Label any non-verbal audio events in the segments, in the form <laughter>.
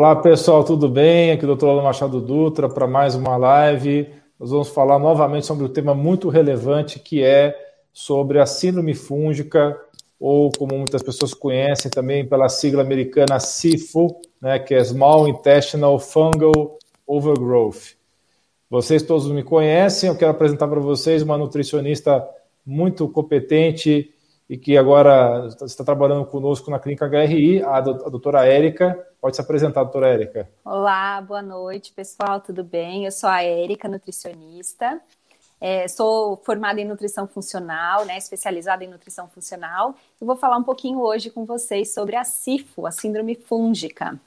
Olá pessoal, tudo bem? Aqui é o Dr. Alan Machado Dutra para mais uma live. Nós vamos falar novamente sobre um tema muito relevante que é sobre a síndrome fúngica, ou como muitas pessoas conhecem também pela sigla americana SIFO, né, que é Small Intestinal Fungal Overgrowth. Vocês todos me conhecem, eu quero apresentar para vocês uma nutricionista muito competente e que agora está trabalhando conosco na clínica HRI, a doutora Érica. Pode se apresentar, doutora Érica. Olá, boa noite, pessoal, tudo bem? Eu sou a Érica, nutricionista. É, sou formada em nutrição funcional, né, especializada em nutrição funcional. E vou falar um pouquinho hoje com vocês sobre a SIFO, a síndrome fúngica.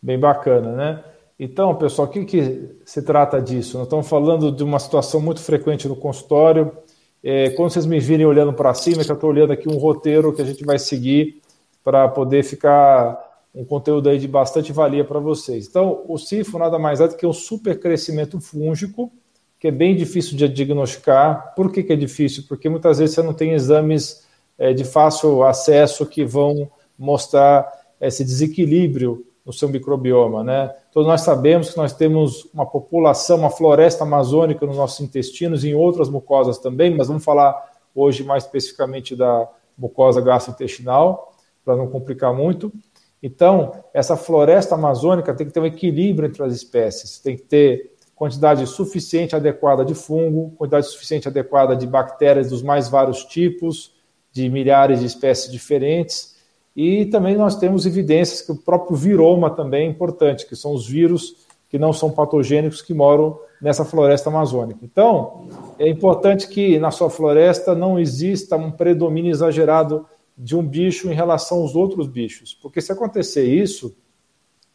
Bem bacana, né? Então, pessoal, o que, que se trata disso? Nós estamos falando de uma situação muito frequente no consultório. É, quando vocês me virem olhando para cima, que eu estou olhando aqui um roteiro que a gente vai seguir para poder ficar um conteúdo aí de bastante valia para vocês. Então, o CIFO nada mais é do que um supercrescimento fúngico, que é bem difícil de diagnosticar. Por que, que é difícil? Porque muitas vezes você não tem exames é, de fácil acesso que vão mostrar esse desequilíbrio no seu microbioma, né? Todos nós sabemos que nós temos uma população, uma floresta amazônica nos nossos intestinos e em outras mucosas também, mas vamos falar hoje mais especificamente da mucosa gastrointestinal, para não complicar muito. Então, essa floresta amazônica tem que ter um equilíbrio entre as espécies, tem que ter quantidade suficiente adequada de fungo, quantidade suficiente adequada de bactérias dos mais vários tipos, de milhares de espécies diferentes, e também nós temos evidências que o próprio viroma também é importante, que são os vírus que não são patogênicos que moram nessa floresta amazônica. Então, é importante que na sua floresta não exista um predomínio exagerado de um bicho em relação aos outros bichos, porque se acontecer isso,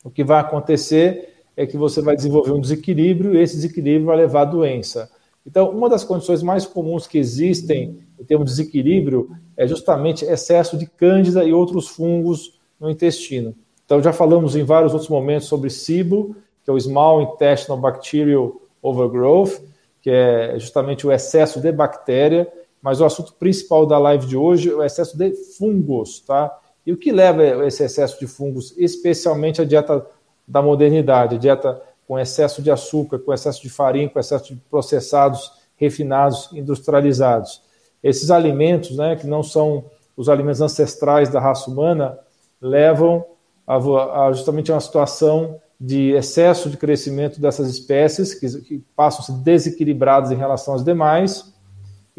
o que vai acontecer é que você vai desenvolver um desequilíbrio e esse desequilíbrio vai levar à doença. Então, uma das condições mais comuns que existem em termos de desequilíbrio é justamente excesso de cândida e outros fungos no intestino. Então, já falamos em vários outros momentos sobre SIBO, que é o Small Intestinal Bacterial Overgrowth, que é justamente o excesso de bactéria, mas o assunto principal da live de hoje é o excesso de fungos, tá? E o que leva a esse excesso de fungos, especialmente a dieta da modernidade, a dieta com excesso de açúcar, com excesso de farinha, com excesso de processados, refinados, industrializados. Esses alimentos, né, que não são os alimentos ancestrais da raça humana, levam a, a justamente a uma situação de excesso de crescimento dessas espécies, que, que passam a ser desequilibradas em relação às demais.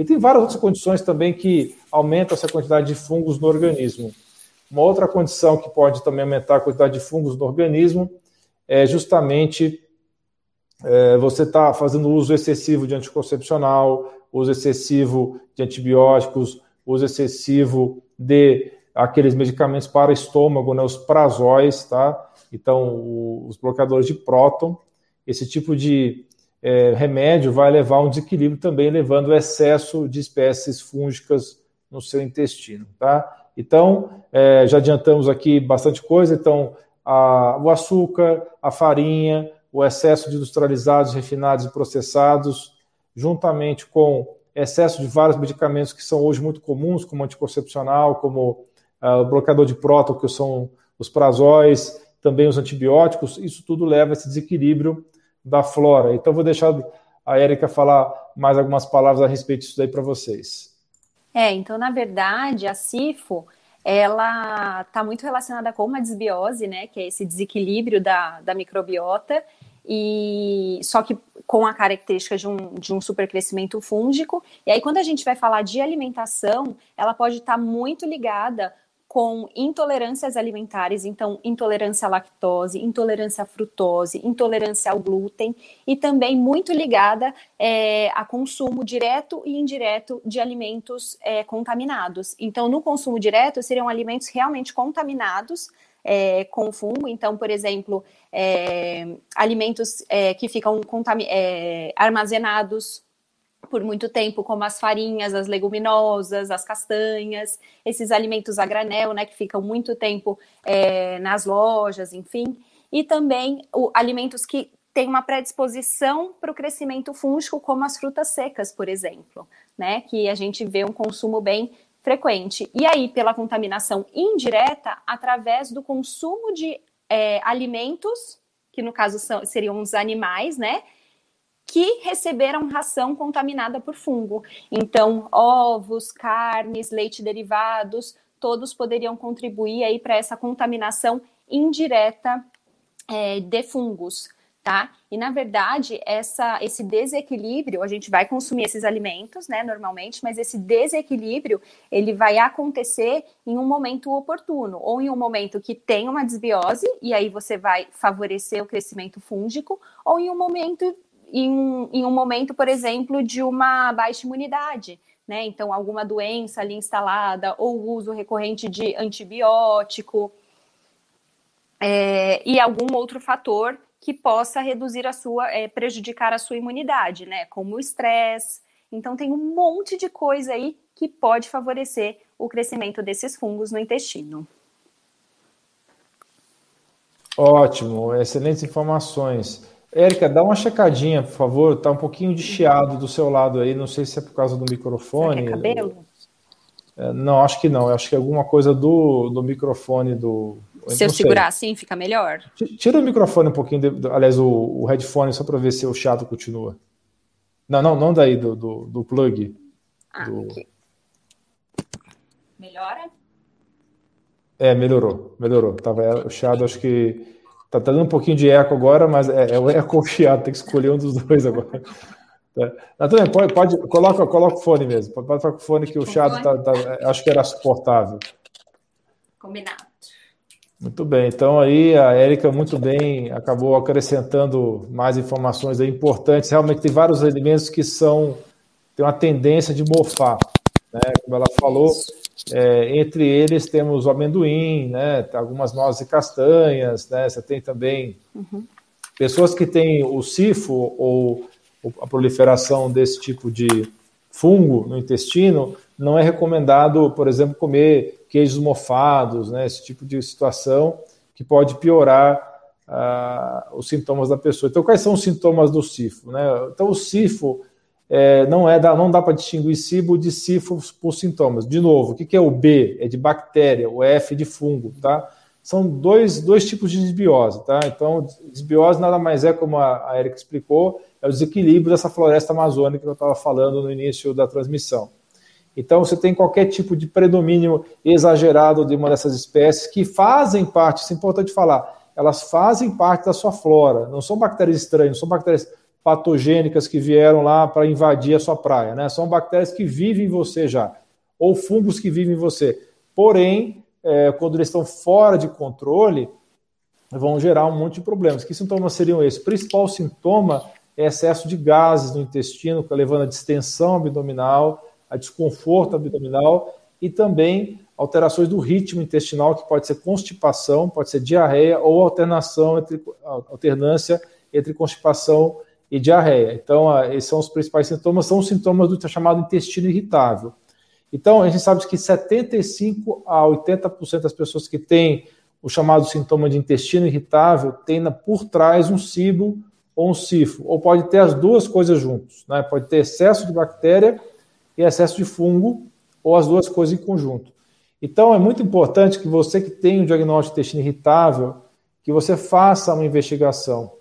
E tem várias outras condições também que aumentam essa quantidade de fungos no organismo. Uma outra condição que pode também aumentar a quantidade de fungos no organismo é justamente é, você está fazendo uso excessivo de anticoncepcional, uso excessivo de antibióticos, uso excessivo de aqueles medicamentos para estômago, né, os prazóis, tá? Então, os bloqueadores de próton, esse tipo de é, remédio vai levar a um desequilíbrio também, levando ao excesso de espécies fúngicas no seu intestino, tá? Então, é, já adiantamos aqui bastante coisa, então, a, o açúcar, a farinha, o excesso de industrializados, refinados e processados, juntamente com excesso de vários medicamentos que são hoje muito comuns, como anticoncepcional, como uh, o bloqueador de próton, que são os prazóis, também os antibióticos, isso tudo leva a esse desequilíbrio da flora. Então, vou deixar a Érica falar mais algumas palavras a respeito disso daí para vocês. É, então, na verdade, a CIFO, ela está muito relacionada com uma desbiose, né, que é esse desequilíbrio da, da microbiota, e só que com a característica de um, de um supercrescimento fúngico. E aí, quando a gente vai falar de alimentação, ela pode estar tá muito ligada com intolerâncias alimentares, então intolerância à lactose, intolerância à frutose, intolerância ao glúten e também muito ligada é, a consumo direto e indireto de alimentos é, contaminados. Então, no consumo direto, seriam alimentos realmente contaminados é, com fungo. Então, por exemplo, é, alimentos é, que ficam é, armazenados por muito tempo, como as farinhas, as leguminosas, as castanhas, esses alimentos a granel, né, que ficam muito tempo é, nas lojas, enfim, e também o, alimentos que têm uma predisposição para o crescimento fúngico, como as frutas secas, por exemplo, né, que a gente vê um consumo bem frequente. E aí, pela contaminação indireta, através do consumo de é, alimentos, que no caso são, seriam os animais, né? Que receberam ração contaminada por fungo. Então, ovos, carnes, leite derivados, todos poderiam contribuir aí para essa contaminação indireta é, de fungos tá? E na verdade, essa, esse desequilíbrio, a gente vai consumir esses alimentos, né, normalmente, mas esse desequilíbrio, ele vai acontecer em um momento oportuno, ou em um momento que tem uma desbiose, e aí você vai favorecer o crescimento fúngico, ou em um momento, em, em um momento, por exemplo, de uma baixa imunidade, né? Então, alguma doença ali instalada, ou uso recorrente de antibiótico, é, e algum outro fator que possa reduzir a sua, é, prejudicar a sua imunidade, né? Como o estresse. Então tem um monte de coisa aí que pode favorecer o crescimento desses fungos no intestino. Ótimo, excelentes informações. Érica, dá uma checadinha, por favor. Tá um pouquinho de chiado do seu lado aí. Não sei se é por causa do microfone. Será é cabelo? É, não, acho que não. acho que é alguma coisa do, do microfone do, se eu segurar assim, fica melhor. Tira o microfone um pouquinho, de, aliás, o, o headphone, só para ver se o chato continua. Não, não, não daí, do, do, do plug. Ah, do... Okay. Melhora? É, melhorou, melhorou. Tava, o chiado, acho que tá, tá, dando um pouquinho de eco agora, mas é, é o eco <laughs> ou chiado, tem que escolher um dos dois agora. É. também pode, pode, coloca, coloca o fone mesmo. Pode, pode com o fone que o chiado tá, tá, acho que era suportável. Combinado. Muito bem, então aí a Érica muito bem acabou acrescentando mais informações importantes. Realmente tem vários alimentos que são tem uma tendência de mofar, né? Como ela falou, é, entre eles temos o amendoim, né? Algumas nozes e castanhas, né? Você tem também uhum. pessoas que têm o sifo ou a proliferação desse tipo de fungo no intestino. Não é recomendado, por exemplo, comer queijos mofados, né, esse tipo de situação que pode piorar uh, os sintomas da pessoa. Então, quais são os sintomas do sifo? Né? Então, o sifo é, não, é não dá para distinguir cibo de sifo por sintomas. De novo, o que, que é o B? É de bactéria, o F de fungo, tá? São dois, dois tipos de desbiose, tá? Então, desbiose nada mais é, como a, a Erika explicou, é o desequilíbrio dessa floresta amazônica que eu estava falando no início da transmissão. Então, você tem qualquer tipo de predomínio exagerado de uma dessas espécies que fazem parte, isso é importante falar, elas fazem parte da sua flora, não são bactérias estranhas, não são bactérias patogênicas que vieram lá para invadir a sua praia, né? São bactérias que vivem em você já, ou fungos que vivem em você. Porém, é, quando eles estão fora de controle, vão gerar um monte de problemas. Que sintomas seriam esses? O principal sintoma é excesso de gases no intestino, levando a distensão abdominal, a desconforto abdominal e também alterações do ritmo intestinal, que pode ser constipação, pode ser diarreia ou alternação entre, alternância entre constipação e diarreia. Então, esses são os principais sintomas, são os sintomas do chamado intestino irritável. Então, a gente sabe que 75 a 80% das pessoas que têm o chamado sintoma de intestino irritável têm por trás um cibo ou um sifo, ou pode ter as duas coisas juntos, né? Pode ter excesso de bactéria e excesso de fungo, ou as duas coisas em conjunto. Então, é muito importante que você que tem um diagnóstico de intestino irritável, que você faça uma investigação.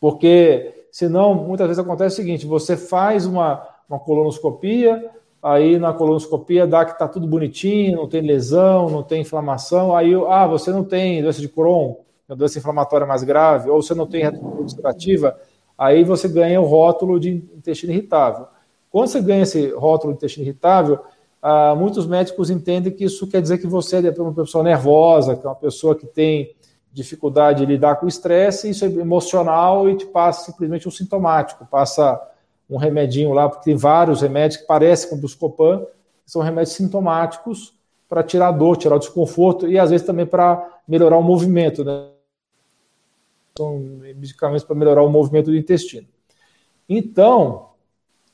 Porque, senão, muitas vezes acontece o seguinte, você faz uma, uma colonoscopia, aí na colonoscopia dá que está tudo bonitinho, não tem lesão, não tem inflamação, aí, ah, você não tem doença de Crohn, a doença inflamatória mais grave, ou você não tem retrospectiva, aí você ganha o rótulo de intestino irritável. Quando você ganha esse rótulo de intestino irritável, ah, muitos médicos entendem que isso quer dizer que você é uma pessoa nervosa, que é uma pessoa que tem dificuldade de lidar com o estresse, isso é emocional e te passa simplesmente um sintomático, passa um remedinho lá, porque tem vários remédios que parecem com Buscopan, que são remédios sintomáticos para tirar a dor, tirar o desconforto e às vezes também para melhorar o movimento, né? São medicamentos para melhorar o movimento do intestino. Então,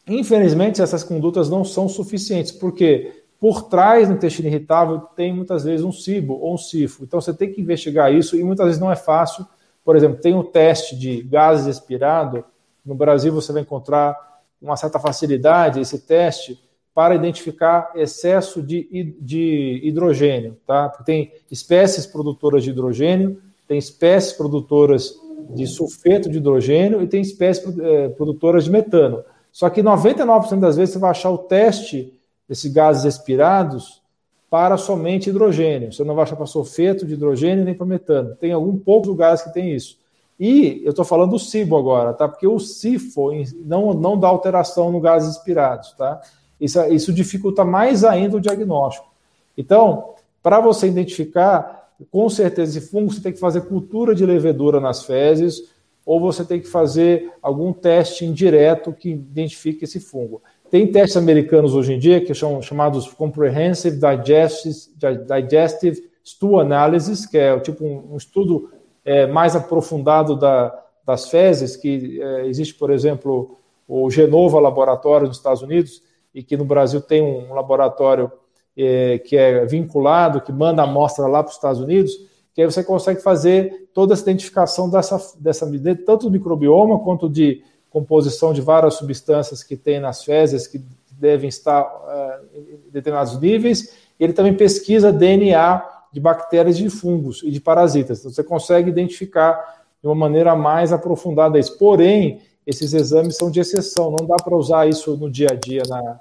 Infelizmente, essas condutas não são suficientes, porque por trás do intestino irritável tem muitas vezes um cibo ou um sifo. Então você tem que investigar isso e muitas vezes não é fácil. Por exemplo, tem um teste de gases expirado. No Brasil você vai encontrar uma certa facilidade esse teste, para identificar excesso de, de hidrogênio, tá? Tem espécies produtoras de hidrogênio, tem espécies produtoras de sulfeto de hidrogênio e tem espécies é, produtoras de metano. Só que 99% das vezes você vai achar o teste desses gases expirados para somente hidrogênio. Você não vai achar para sulfeto de hidrogênio nem para metano. Tem algum poucos lugares que tem isso. E eu estou falando do CIBO agora, tá? Porque o CIFO não, não dá alteração no gases expirados, tá? Isso, isso dificulta mais ainda o diagnóstico. Então, para você identificar, com certeza, esse fungo, você tem que fazer cultura de levedura nas fezes, ou você tem que fazer algum teste indireto que identifique esse fungo. Tem testes americanos hoje em dia que são chamados Comprehensive Digestive, Stool Analysis, que é tipo um, estudo é, mais aprofundado da, das fezes, que é, existe, por exemplo, o Genova Laboratório nos Estados Unidos, e que no Brasil tem um laboratório é, que é vinculado, que manda amostra lá para os Estados Unidos, que aí você consegue fazer toda essa identificação dessa, dessa tanto do microbioma quanto de composição de várias substâncias que tem nas fezes que devem estar é, em determinados níveis. Ele também pesquisa DNA de bactérias, de fungos e de parasitas. Então, você consegue identificar de uma maneira mais aprofundada isso. Porém, esses exames são de exceção, não dá para usar isso no dia a dia na,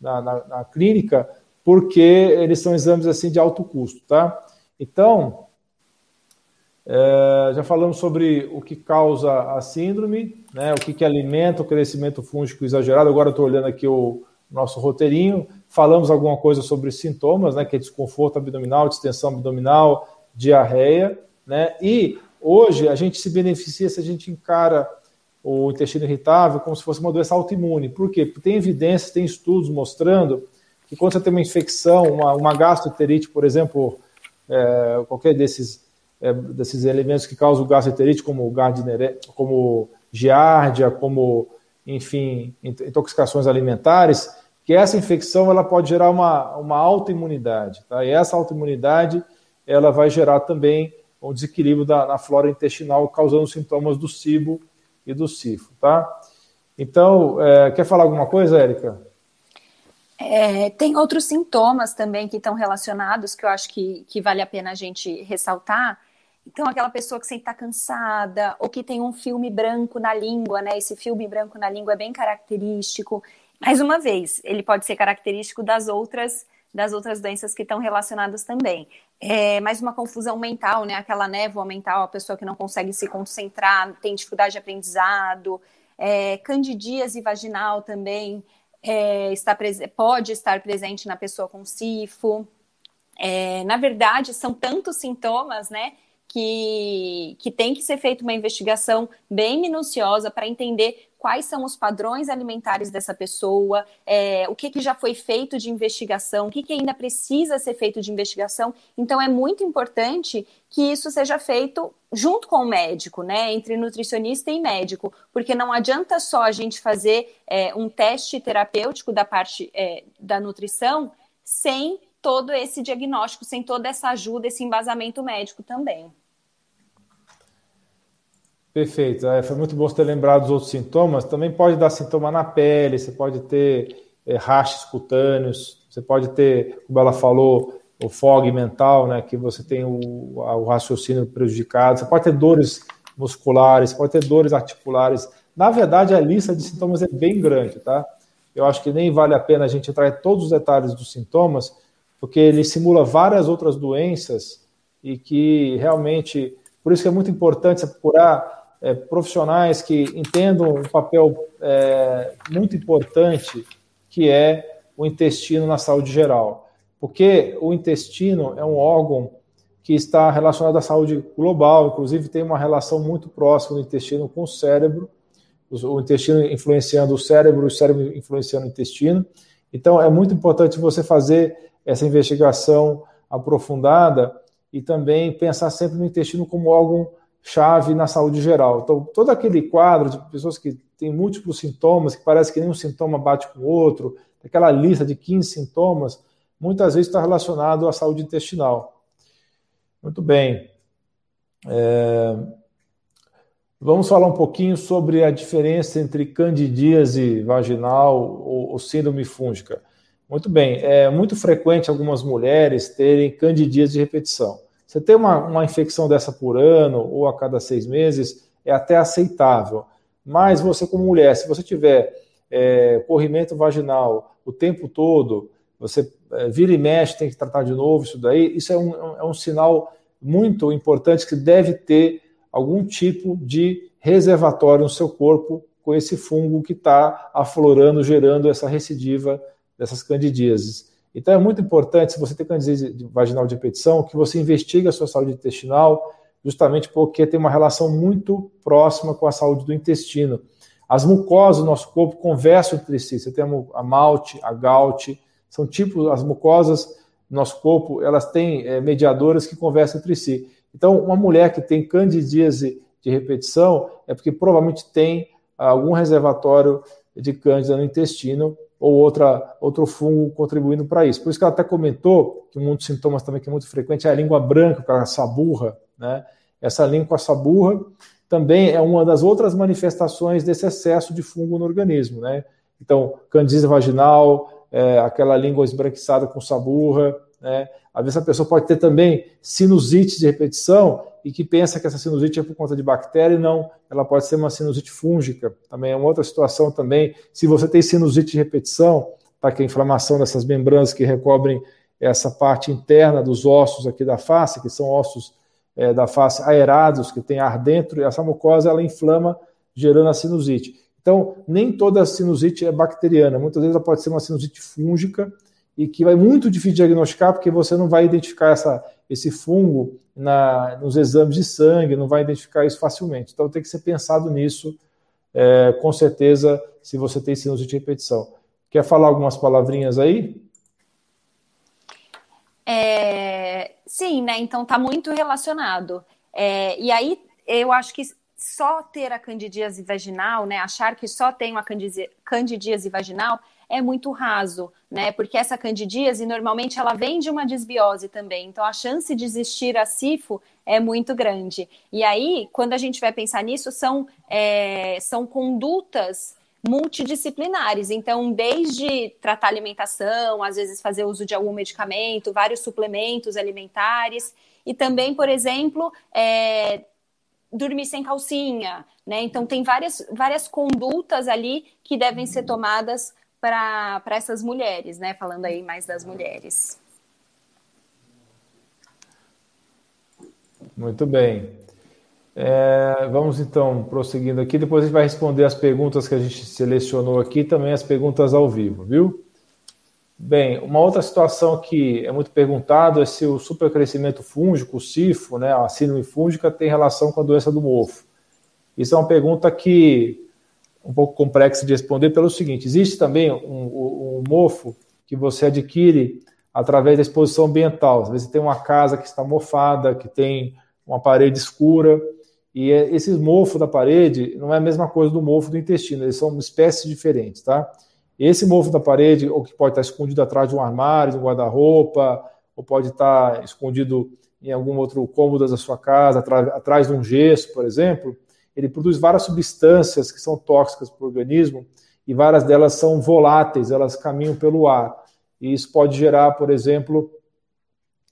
na, na, na, clínica, porque eles são exames assim de alto custo, tá? Então, é, já falamos sobre o que causa a síndrome, né, o que, que alimenta o crescimento fúngico exagerado. Agora estou olhando aqui o nosso roteirinho. Falamos alguma coisa sobre sintomas, né, que é desconforto abdominal, distensão abdominal, diarreia, né? E hoje a gente se beneficia se a gente encara o intestino irritável como se fosse uma doença autoimune. Por quê? Porque tem evidências, tem estudos mostrando que quando você tem uma infecção, uma, uma gastroenterite, por exemplo, é, qualquer desses, é, desses elementos que causam gastroenterite, como Gardner, como giardia, como, enfim, intoxicações alimentares, que essa infecção ela pode gerar uma, uma autoimunidade. Tá? E essa autoimunidade ela vai gerar também um desequilíbrio da, na flora intestinal, causando sintomas do cibo e do CIFO, tá? Então, é, quer falar alguma coisa, Érica? É, tem outros sintomas também que estão relacionados que eu acho que, que vale a pena a gente ressaltar. Então, aquela pessoa que sempre está cansada, ou que tem um filme branco na língua, né? Esse filme branco na língua é bem característico. Mais uma vez, ele pode ser característico das outras das outras doenças que estão relacionadas também. É, mais uma confusão mental, né? Aquela névoa mental, a pessoa que não consegue se concentrar, tem dificuldade de aprendizado, é, candidíase vaginal também é, está pode estar presente na pessoa com sifo. É, na verdade, são tantos sintomas, né? Que, que tem que ser feita uma investigação bem minuciosa para entender quais são os padrões alimentares dessa pessoa, é, o que, que já foi feito de investigação, o que, que ainda precisa ser feito de investigação. Então, é muito importante que isso seja feito junto com o médico, né? Entre nutricionista e médico, porque não adianta só a gente fazer é, um teste terapêutico da parte é, da nutrição sem todo esse diagnóstico, sem toda essa ajuda, esse embasamento médico também. Perfeito. É, foi muito bom você ter lembrado dos outros sintomas. Também pode dar sintoma na pele, você pode ter é, rachas cutâneos, você pode ter, como ela falou, o fog mental, né, que você tem o, o raciocínio prejudicado, você pode ter dores musculares, pode ter dores articulares. Na verdade, a lista de sintomas é bem grande, tá? Eu acho que nem vale a pena a gente entrar em todos os detalhes dos sintomas, porque ele simula várias outras doenças e que realmente, por isso que é muito importante você procurar é, profissionais que entendam um papel é, muito importante que é o intestino na saúde geral. Porque o intestino é um órgão que está relacionado à saúde global, inclusive tem uma relação muito próxima do intestino com o cérebro, o intestino influenciando o cérebro, o cérebro influenciando o intestino. Então, é muito importante você fazer essa investigação aprofundada e também pensar sempre no intestino como órgão chave na saúde geral. Então, todo aquele quadro de pessoas que têm múltiplos sintomas, que parece que nenhum sintoma bate com o outro, aquela lista de 15 sintomas, muitas vezes está relacionado à saúde intestinal. Muito bem. É... Vamos falar um pouquinho sobre a diferença entre candidíase vaginal ou, ou síndrome fúngica. Muito bem. É muito frequente algumas mulheres terem candidíase de repetição. Você tem uma, uma infecção dessa por ano ou a cada seis meses, é até aceitável. Mas você, como mulher, se você tiver é, corrimento vaginal o tempo todo, você é, vira e mexe, tem que tratar de novo isso daí, isso é um, é um sinal muito importante que deve ter algum tipo de reservatório no seu corpo com esse fungo que está aflorando, gerando essa recidiva dessas candidíases. Então é muito importante, se você tem candidíase vaginal de repetição, que você investigue a sua saúde intestinal, justamente porque tem uma relação muito próxima com a saúde do intestino. As mucosas do nosso corpo conversam entre si. Você tem a malte, a gout, são tipos, as mucosas do nosso corpo, elas têm é, mediadoras que conversam entre si. Então, uma mulher que tem candidíase de repetição é porque provavelmente tem algum reservatório de cândida no intestino ou outra, outro fungo contribuindo para isso. Por isso que ela até comentou que um dos sintomas também que é muito frequente é a língua branca, aquela saburra, né? Essa língua saburra também é uma das outras manifestações desse excesso de fungo no organismo, né? Então, candidíase vaginal, é, aquela língua esbranquiçada com saburra, né? Às vezes a pessoa pode ter também sinusite de repetição e que pensa que essa sinusite é por conta de bactéria, e não, ela pode ser uma sinusite fúngica, também é uma outra situação também. Se você tem sinusite de repetição, tá, que é a inflamação dessas membranas que recobrem essa parte interna dos ossos aqui da face, que são ossos é, da face aerados, que tem ar dentro, e essa mucosa ela inflama, gerando a sinusite. Então, nem toda sinusite é bacteriana, muitas vezes ela pode ser uma sinusite fúngica, e que vai muito difícil diagnosticar, porque você não vai identificar essa, esse fungo na, nos exames de sangue, não vai identificar isso facilmente. Então tem que ser pensado nisso, é, com certeza, se você tem sinusite de repetição. Quer falar algumas palavrinhas aí? É, sim, né? Então tá muito relacionado. É, e aí eu acho que só ter a candidíase vaginal, né? Achar que só tem uma candidíase vaginal é muito raso, né? Porque essa candidíase normalmente ela vem de uma desbiose também, então a chance de existir a CIFO é muito grande. E aí, quando a gente vai pensar nisso, são, é, são condutas multidisciplinares. Então, desde tratar alimentação, às vezes fazer uso de algum medicamento, vários suplementos alimentares, e também, por exemplo, é, dormir sem calcinha, né? Então, tem várias, várias condutas ali que devem ser tomadas para essas mulheres, né? Falando aí mais das mulheres. Muito bem. É, vamos então prosseguindo aqui. Depois a gente vai responder as perguntas que a gente selecionou aqui, também as perguntas ao vivo, viu? Bem, uma outra situação que é muito perguntado é se o supercrescimento fúngico, o SIFO, né, a síndrome fúngica, tem relação com a doença do mofo. Isso é uma pergunta que um pouco complexa de responder pelo seguinte: existe também um, um, mofo que você adquire através da exposição ambiental. Às vezes tem uma casa que está mofada, que tem uma parede escura, e é, esses mofos da parede não é a mesma coisa do mofo do intestino, eles são espécies diferentes, tá? Esse mofo da parede, ou que pode estar escondido atrás de um armário, de um guarda-roupa, ou pode estar escondido em algum outro cômodo da sua casa, atrás de um gesso, por exemplo, ele produz várias substâncias que são tóxicas para o organismo e várias delas são voláteis, elas caminham pelo ar. E isso pode gerar, por exemplo,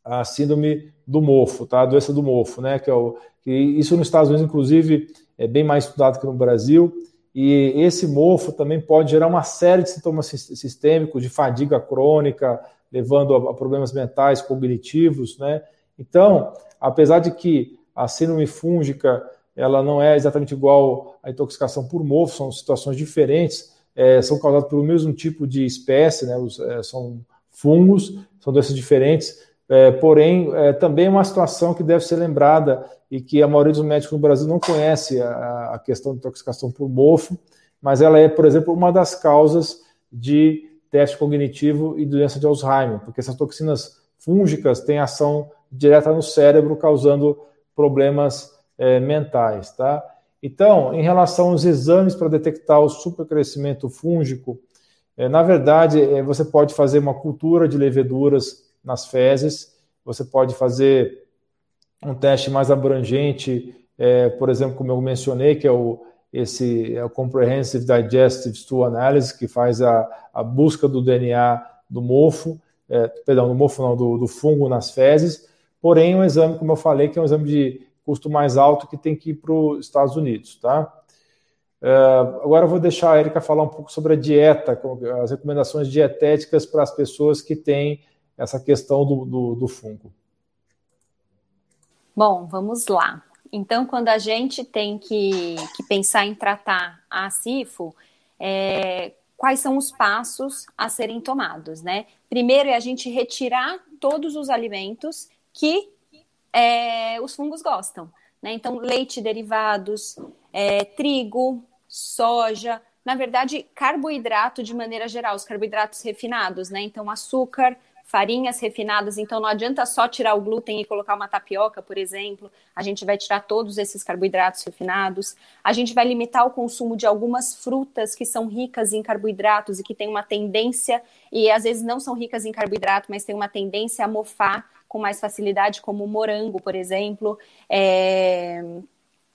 a síndrome do mofo, tá? A doença do mofo, né? Que, é o, que isso nos Estados Unidos, inclusive, é bem mais estudado que no Brasil. E esse mofo também pode gerar uma série de sintomas sistêmicos, de fadiga crônica, levando a, problemas mentais, cognitivos, né? Então, apesar de que a síndrome fúngica ela não é exatamente igual à intoxicação por mofo, são situações diferentes, é, são causadas pelo mesmo tipo de espécie, né, os, é, são fungos, são doenças diferentes, é, porém, é, também é uma situação que deve ser lembrada e que a maioria dos médicos no Brasil não conhece a, a questão de intoxicação por mofo, mas ela é, por exemplo, uma das causas de déficit cognitivo e doença de Alzheimer, porque essas toxinas fúngicas têm ação direta no cérebro, causando problemas é, mentais, tá? Então, em relação aos exames para detectar o supercrescimento fúngico, é, na verdade, é, você pode fazer uma cultura de leveduras nas fezes, você pode fazer um teste mais abrangente, por exemplo, como eu mencionei, que é o, esse é o Comprehensive Digestive Stool Analysis, que faz a, a busca do DNA do mofo, é, perdão, do mofo não, do, do fungo nas fezes, porém um exame, como eu falei, que é um exame de custo mais alto que tem que ir para os Estados Unidos, tá? Uh, agora eu vou deixar a Erika falar um pouco sobre a dieta, as recomendações dietéticas para as pessoas que têm essa questão do, do, do fungo. Bom, vamos lá. Então, quando a gente tem que, que pensar em tratar a CIFO, é, quais são os passos a serem tomados, né? Primeiro é a gente retirar todos os alimentos que é, os fungos gostam, né? Então, leite derivados, é, trigo, soja, na verdade, carboidrato de maneira geral, os carboidratos refinados, né? Então, açúcar, farinhas refinadas, então não adianta só tirar o glúten e colocar uma tapioca, por exemplo. A gente vai tirar todos esses carboidratos refinados. A gente vai limitar o consumo de algumas frutas que são ricas em carboidratos e que têm uma tendência, e às vezes não são ricas em carboidrato, mas têm uma tendência a mofar com mais facilidade, como o morango, por exemplo. É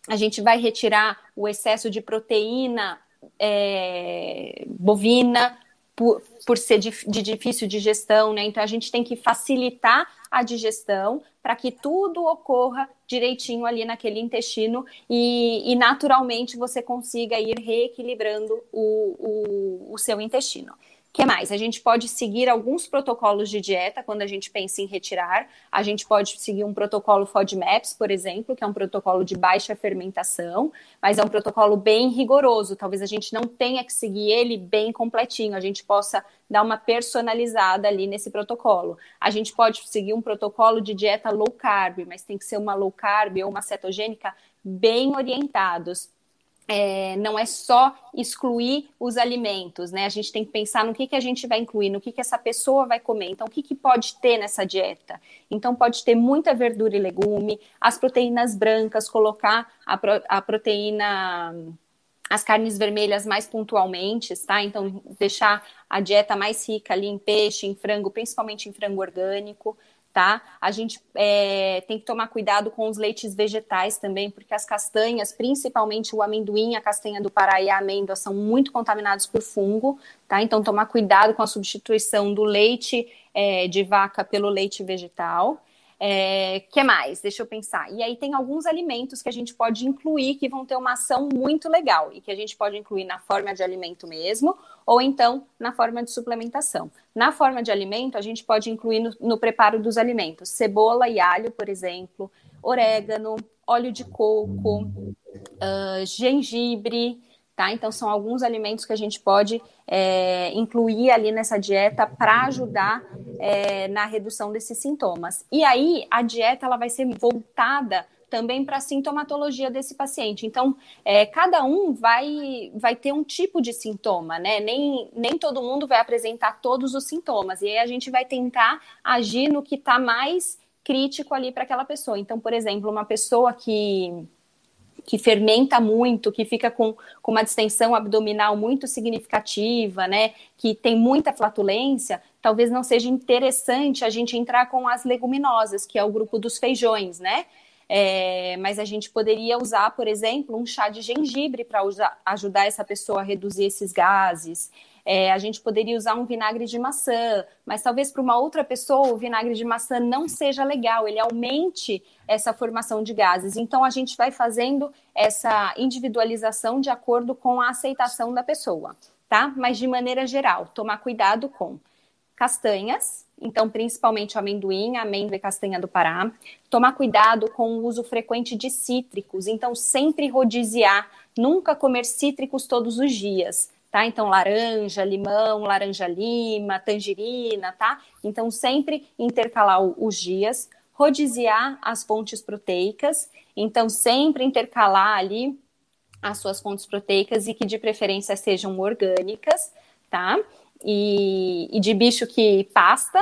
a gente vai retirar o excesso de proteína é, bovina por, por ser de, de, difícil digestão, né? Então a gente tem que facilitar a digestão para que tudo ocorra direitinho ali naquele intestino e, e naturalmente você consiga ir reequilibrando o, o, o seu intestino que mais? A gente pode seguir alguns protocolos de dieta quando a gente pensa em retirar. A gente pode seguir um protocolo FODMAPS, por exemplo, que é um protocolo de baixa fermentação, mas é um protocolo bem rigoroso. Talvez a gente não tenha que seguir ele bem completinho, a gente possa dar uma personalizada ali nesse protocolo. A gente pode seguir um protocolo de dieta low carb, mas tem que ser uma low carb ou uma cetogênica bem orientados é, não é só excluir os alimentos, né? A gente tem que pensar no que, que a gente vai incluir, no que, que essa pessoa vai comer. Então, o que, que pode ter nessa dieta? Então, pode ter muita verdura e legume, as proteínas brancas, colocar a, pro, a proteína, as carnes vermelhas mais pontualmente, tá? Então, deixar a dieta mais rica ali em peixe, em frango, principalmente em frango orgânico tá? A gente é, tem que tomar cuidado com os leites vegetais também, porque as castanhas, principalmente o amendoim, a castanha do Pará e a amêndoa, são muito contaminados por fungo, tá? Então, tomar cuidado com a substituição do leite é, de vaca pelo leite vegetal. É, que mais? Deixa eu pensar. E aí tem alguns alimentos que a gente pode incluir que vão ter uma ação muito legal e que a gente pode incluir na forma de alimento mesmo ou então na forma de suplementação. Na forma de alimento, a gente pode incluir no, no preparo dos alimentos cebola e alho, por exemplo, orégano, óleo de coco, uh, gengibre, tá? Então são alguns alimentos que a gente pode é, incluir ali nessa dieta para ajudar é, na redução desses sintomas. E aí a dieta ela vai ser voltada também para a sintomatologia desse paciente. Então, é, cada um vai, vai ter um tipo de sintoma, né? Nem, nem todo mundo vai apresentar todos os sintomas. E aí a gente vai tentar agir no que está mais crítico ali para aquela pessoa. Então, por exemplo, uma pessoa que que fermenta muito, que fica com, com uma distensão abdominal muito significativa, né? Que tem muita flatulência, talvez não seja interessante a gente entrar com as leguminosas, que é o grupo dos feijões, né? É, mas a gente poderia usar, por exemplo, um chá de gengibre para ajudar essa pessoa a reduzir esses gases. É, a gente poderia usar um vinagre de maçã, mas talvez para uma outra pessoa o vinagre de maçã não seja legal, ele aumente essa formação de gases. Então a gente vai fazendo essa individualização de acordo com a aceitação da pessoa, tá? Mas de maneira geral, tomar cuidado com castanhas, então principalmente amendoim, amêndoa e castanha do Pará. Tomar cuidado com o uso frequente de cítricos, então sempre rodiziar, nunca comer cítricos todos os dias. Tá? Então, laranja, limão, laranja-lima, tangerina, tá? Então, sempre intercalar os dias, rodiziar as fontes proteicas, então, sempre intercalar ali as suas fontes proteicas e que de preferência sejam orgânicas, tá? e, e de bicho que pasta,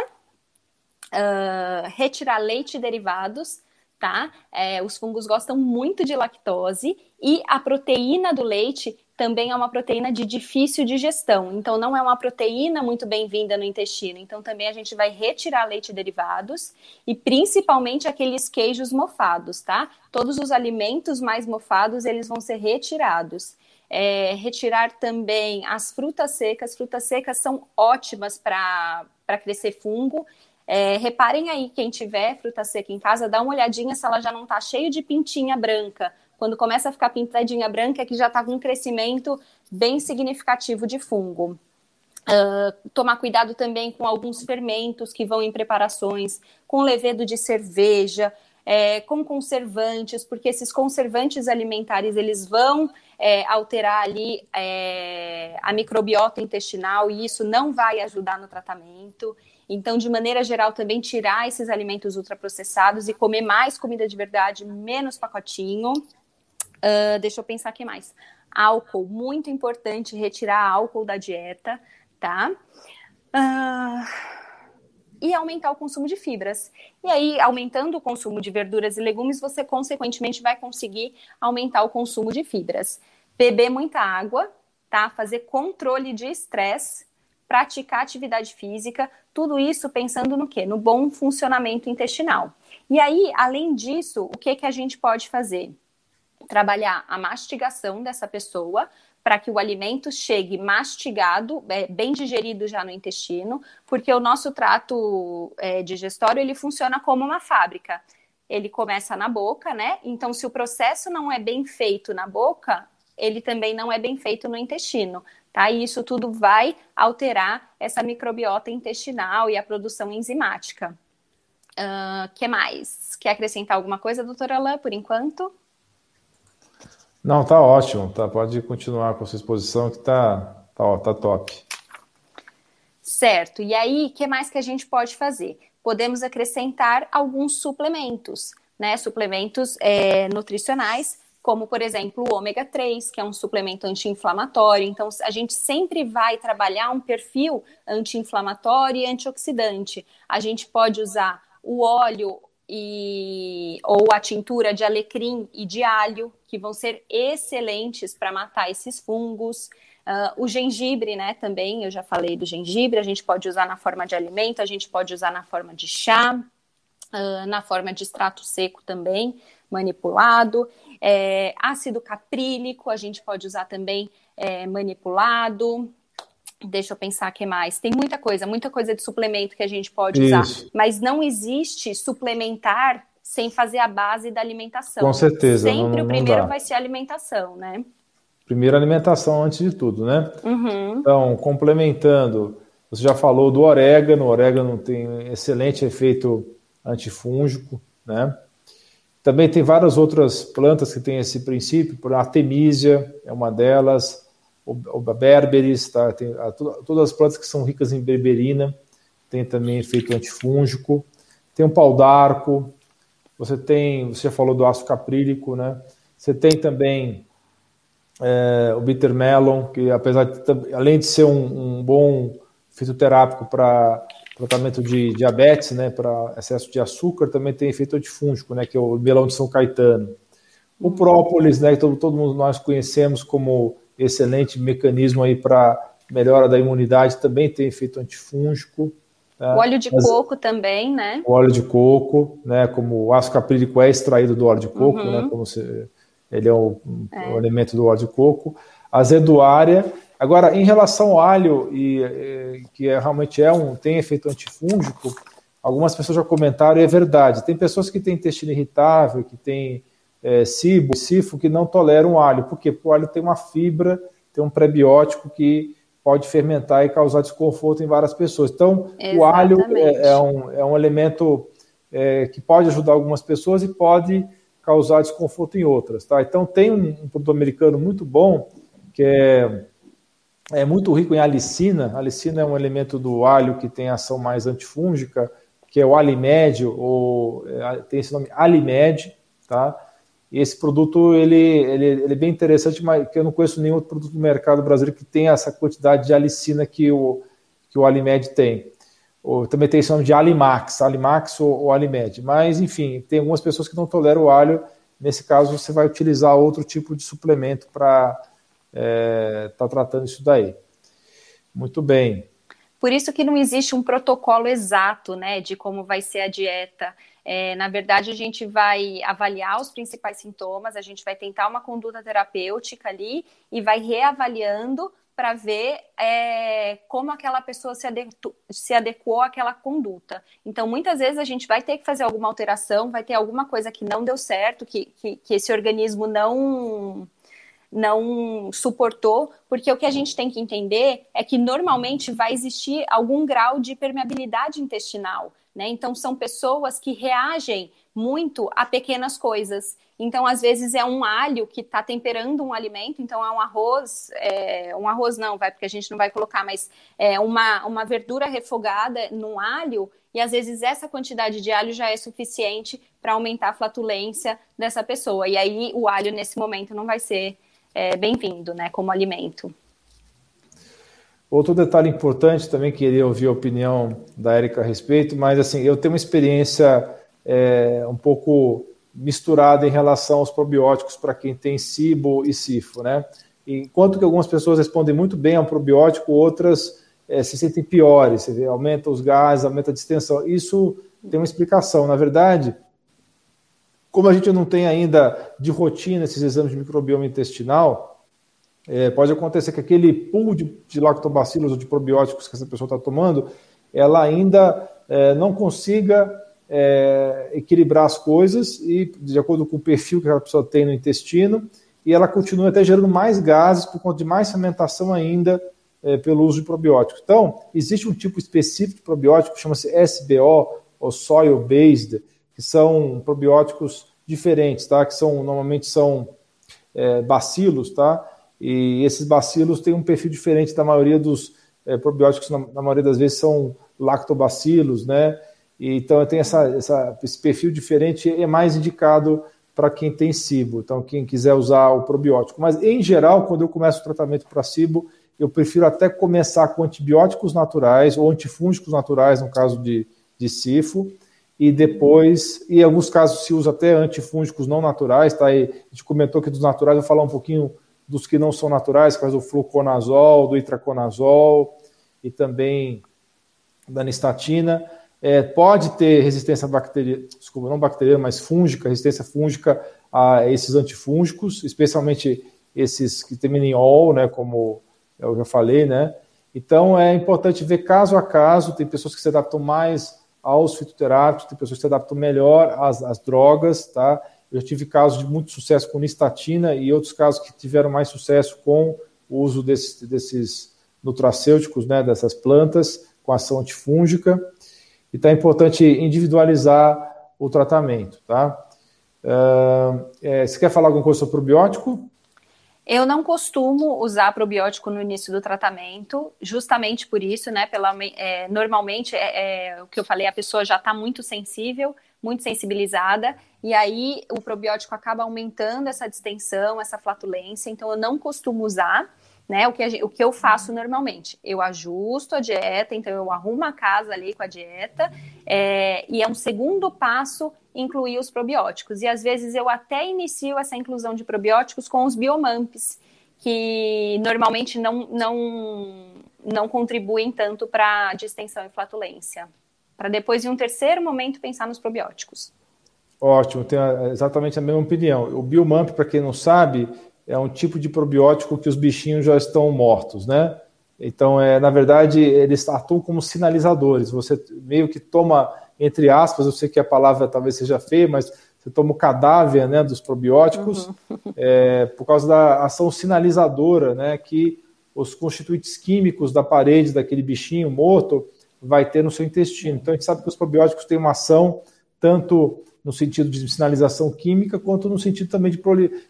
uh, retirar leite e derivados, tá? É, os fungos gostam muito de lactose e a proteína do leite também é uma proteína de difícil digestão, então não é uma proteína muito bem-vinda no intestino. Então também a gente vai retirar leite e derivados e principalmente aqueles queijos mofados, tá? Todos os alimentos mais mofados eles vão ser retirados é, retirar também as frutas secas. Frutas secas são ótimas para crescer fungo. É, reparem aí, quem tiver fruta seca em casa, dá uma olhadinha se ela já não está cheio de pintinha branca. Quando começa a ficar pintadinha branca, é que já está com um crescimento bem significativo de fungo. Uh, tomar cuidado também com alguns fermentos que vão em preparações, com levedo de cerveja, é, com conservantes, porque esses conservantes alimentares eles vão é, alterar ali é, a microbiota intestinal e isso não vai ajudar no tratamento. Então, de maneira geral, também tirar esses alimentos ultraprocessados e comer mais comida de verdade, menos pacotinho. Uh, deixa eu pensar aqui mais. Álcool, muito importante retirar álcool da dieta, tá? Uh e aumentar o consumo de fibras. E aí, aumentando o consumo de verduras e legumes, você consequentemente vai conseguir aumentar o consumo de fibras. Beber muita água, tá? Fazer controle de estresse, praticar atividade física, tudo isso pensando no quê? No bom funcionamento intestinal. E aí, além disso, o que que a gente pode fazer? Trabalhar a mastigação dessa pessoa, para que o alimento chegue mastigado, é, bem digerido já no intestino, porque o nosso trato é, digestório ele funciona como uma fábrica. Ele começa na boca, né? Então, se o processo não é bem feito na boca, ele também não é bem feito no intestino, tá? E isso tudo vai alterar essa microbiota intestinal e a produção enzimática. Uh, que mais? Quer acrescentar alguma coisa, doutora Alain, por enquanto? Não, tá ótimo. Tá, pode continuar com a sua exposição que tá, tá, tá top. Certo. E aí, o que mais que a gente pode fazer? Podemos acrescentar alguns suplementos, né? Suplementos é, nutricionais, como, por exemplo, o ômega 3, que é um suplemento anti-inflamatório. Então, a gente sempre vai trabalhar um perfil anti-inflamatório e antioxidante. A gente pode usar o óleo e, ou a tintura de alecrim e de alho, que vão ser excelentes para matar esses fungos. Uh, o gengibre, né, também, eu já falei do gengibre, a gente pode usar na forma de alimento, a gente pode usar na forma de chá, uh, na forma de extrato seco também, manipulado. É, ácido caprílico, a gente pode usar também é, manipulado. Deixa eu pensar o que mais. Tem muita coisa, muita coisa de suplemento que a gente pode Isso. usar, mas não existe suplementar sem fazer a base da alimentação. Com certeza. Sempre não, não o primeiro dá. vai ser a alimentação, né? Primeiro alimentação antes de tudo, né? Uhum. Então, complementando, você já falou do orégano, o orégano tem excelente efeito antifúngico, né? Também tem várias outras plantas que têm esse princípio, por a artemisia é uma delas, o berberis, tá? Tem a, todas as plantas que são ricas em berberina, tem também efeito antifúngico. Tem o pau d'arco, você tem, você já falou do ácido caprílico, né? Você tem também é, o bitter melon, que apesar de, além de ser um, um bom fitoterápico para tratamento de diabetes, né, para excesso de açúcar, também tem efeito antifúngico, né, que é o melão de São Caetano. O própolis, né, que todo, todo mundo nós conhecemos como excelente mecanismo aí para melhora da imunidade, também tem efeito antifúngico. Né? O óleo de Mas, coco também, né? O óleo de coco, né? Como o ácido caprílico é extraído do óleo de coco, né? uhum. né? Como se, ele é o, é. o elemento do óleo de coco. Azeduária. Agora, em relação ao alho, e, e que é, realmente é um, tem efeito antifúngico, algumas pessoas já comentaram, e é verdade. Tem pessoas que têm intestino irritável, que têm é, cibo, sifo, que não toleram alho. Por quê? Porque o alho tem uma fibra, tem um prebiótico que pode fermentar e causar desconforto em várias pessoas. Então, Exatamente. o alho é, é, um, é um elemento é, que pode ajudar algumas pessoas e pode causar desconforto em outras. Tá? Então, tem um, um produto americano muito bom, que é, é muito rico em alicina. A alicina é um elemento do alho que tem ação mais antifúngica, que é o Alimed, ou é, tem esse nome Alimed, tá? E esse produto ele, ele, ele, é bem interessante, mas que eu não conheço nenhum outro produto no mercado brasileiro que tenha essa quantidade de alicina que o, que o Alimed tem. Ou, também tem esse nome de Alimax, Alimax ou, ou Alimed. Mas, enfim, tem algumas pessoas que não toleram o alho. Nesse caso, você vai utilizar outro tipo de suplemento para estar é, tá tratando isso daí. Muito bem. Por isso que não existe um protocolo exato, né, de como vai ser a dieta. É, na verdade, a gente vai avaliar os principais sintomas, a gente vai tentar uma conduta terapêutica ali e vai reavaliando para ver é, como aquela pessoa se, adequ se adequou àquela conduta. Então, muitas vezes a gente vai ter que fazer alguma alteração, vai ter alguma coisa que não deu certo, que, que, que esse organismo não não suportou, porque o que a gente tem que entender é que normalmente vai existir algum grau de permeabilidade intestinal, né? Então são pessoas que reagem muito a pequenas coisas. Então, às vezes, é um alho que está temperando um alimento, então é um arroz, é, um arroz não, vai, porque a gente não vai colocar, mas é uma, uma verdura refogada num alho, e às vezes essa quantidade de alho já é suficiente para aumentar a flatulência dessa pessoa. E aí o alho, nesse momento, não vai ser é, bem-vindo, né, como alimento. Outro detalhe importante, também queria ouvir a opinião da Érica a respeito, mas assim, eu tenho uma experiência é, um pouco misturada em relação aos probióticos para quem tem SIBO e SIFO, né? Enquanto que algumas pessoas respondem muito bem ao probiótico, outras é, se sentem piores, você vê, aumenta os gases, aumenta a distensão. Isso tem uma explicação. Na verdade, como a gente não tem ainda de rotina esses exames de microbioma intestinal, é, pode acontecer que aquele pool de, de lactobacilos ou de probióticos que essa pessoa está tomando, ela ainda é, não consiga é, equilibrar as coisas e de acordo com o perfil que aquela pessoa tem no intestino, e ela continua até gerando mais gases por conta de mais fermentação ainda é, pelo uso de probióticos. Então, existe um tipo específico de probiótico, chama-se SBO, ou Soil Based, que são probióticos diferentes, tá? Que são normalmente são é, bacilos, tá? E esses bacilos têm um perfil diferente da maioria dos é, probióticos, na, na, maioria das vezes são lactobacilos, né? E, então tem essa, essa, esse perfil diferente é mais indicado para quem tem SIBO, então quem quiser usar o probiótico. Mas em geral, quando eu começo o tratamento para SIBO, eu prefiro até começar com antibióticos naturais ou antifúngicos naturais, no caso de, de SIFO, e depois, e em alguns casos se usa até antifúngicos não naturais, tá? E a gente comentou que dos naturais, eu vou falar um pouquinho dos que não são naturais, caso do fluconazol, do itraconazol e também da nistatina. É, pode ter resistência bacteriana, desculpa, não bacteriana, mas fúngica, resistência fúngica a esses antifúngicos, especialmente esses que terminam em ol, né, como eu já falei, né? Então é importante ver caso a caso, tem pessoas que se adaptam mais aos fitoterápicos, tem pessoas que se adaptam melhor às, às drogas, tá? Eu já tive casos de muito sucesso com nistatina e outros casos que tiveram mais sucesso com o uso desses, desses nutracêuticos, né, dessas plantas, com ação antifúngica. Então é importante individualizar o tratamento, tá? Uh, é, você quer falar alguma coisa sobre probiótico? Eu não costumo usar probiótico no início do tratamento, justamente por isso, né? Pela, é, normalmente, é, é, o que eu falei, a pessoa já está muito sensível, muito sensibilizada, e aí o probiótico acaba aumentando essa distensão, essa flatulência, então eu não costumo usar né? O que, gente, o que eu faço normalmente? Eu ajusto a dieta, então eu arrumo a casa ali com a dieta, é, e é um segundo passo incluir os probióticos. E às vezes eu até inicio essa inclusão de probióticos com os biomamps, que normalmente não, não, não contribuem tanto para distensão e flatulência. Para depois, em um terceiro momento, pensar nos probióticos. Ótimo, tenho exatamente a mesma opinião. O biomamp, para quem não sabe, é um tipo de probiótico que os bichinhos já estão mortos, né? Então, é, na verdade, eles atuam como sinalizadores. Você meio que toma, entre aspas, eu sei que a palavra talvez seja feia, mas você toma o cadáver né, dos probióticos uhum. é, por causa da ação sinalizadora né, que os constituintes químicos da parede daquele bichinho morto vai ter no seu intestino. Então, a gente sabe que os probióticos têm uma ação tanto no sentido de sinalização química, quanto no sentido também de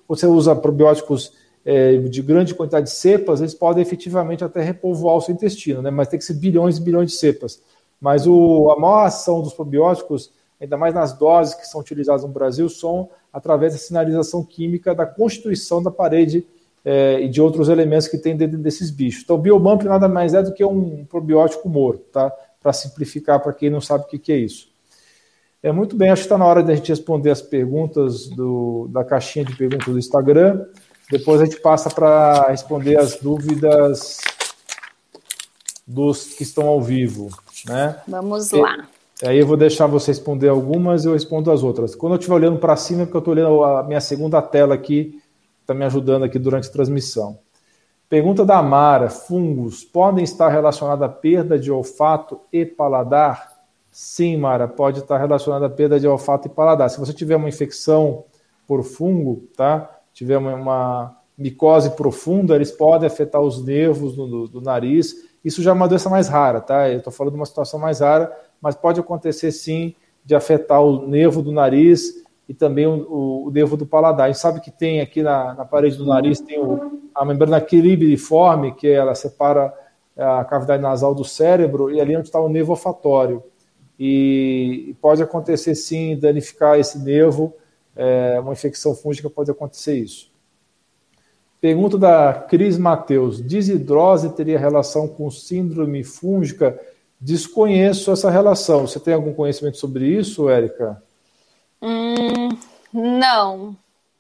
você usa probióticos é, de grande quantidade de cepas, eles podem efetivamente até repovoar o seu intestino, né? mas tem que ser bilhões e bilhões de cepas. Mas o, a maior ação dos probióticos, ainda mais nas doses que são utilizadas no Brasil, são através da sinalização química da constituição da parede é, e de outros elementos que tem dentro desses bichos. Então, o biomamp nada mais é do que um probiótico morto, tá? Para simplificar para quem não sabe o que, que é isso. É muito bem, acho que está na hora da gente responder as perguntas do, da caixinha de perguntas do Instagram. Depois a gente passa para responder as dúvidas dos que estão ao vivo, né? Vamos lá. E, aí eu vou deixar você responder algumas e eu respondo as outras. Quando eu estiver olhando para cima, é porque eu estou olhando a minha segunda tela aqui, está me ajudando aqui durante a transmissão. Pergunta da Mara: fungos podem estar relacionados à perda de olfato e paladar? Sim, Mara, pode estar relacionado à perda de olfato e paladar. Se você tiver uma infecção por fungo, tá? Tiver uma, uma micose profunda, eles podem afetar os nervos do, do, do nariz. Isso já é uma doença mais rara, tá? Eu estou falando de uma situação mais rara, mas pode acontecer sim de afetar o nervo do nariz e também o, o, nervo do paladar. A gente sabe que tem aqui na, na parede do nariz tem o, a membrana quiribriforme, que ela separa a cavidade nasal do cérebro, e ali é onde está o nervo olfatório e pode acontecer sim danificar esse nervo, é, uma infecção fúngica pode acontecer isso. Pergunta da Cris Mateus: desidrose teria relação com síndrome fúngica? Desconheço essa relação. Você tem algum conhecimento sobre isso, Érica? Hum, não,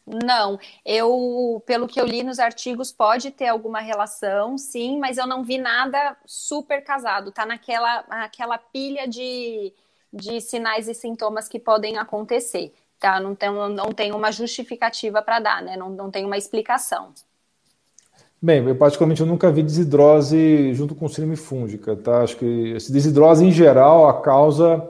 não, eu, pelo que eu li nos artigos, pode ter alguma relação, sim, mas eu não vi nada super casado. Tá naquela, naquela pilha de, de sinais e sintomas que podem acontecer, tá? Não tem, não tem uma justificativa para dar, né? Não, não tem uma explicação. Bem, eu particularmente eu nunca vi desidrose junto com síndrome fúngica, tá? Acho que esse desidrose em geral, a causa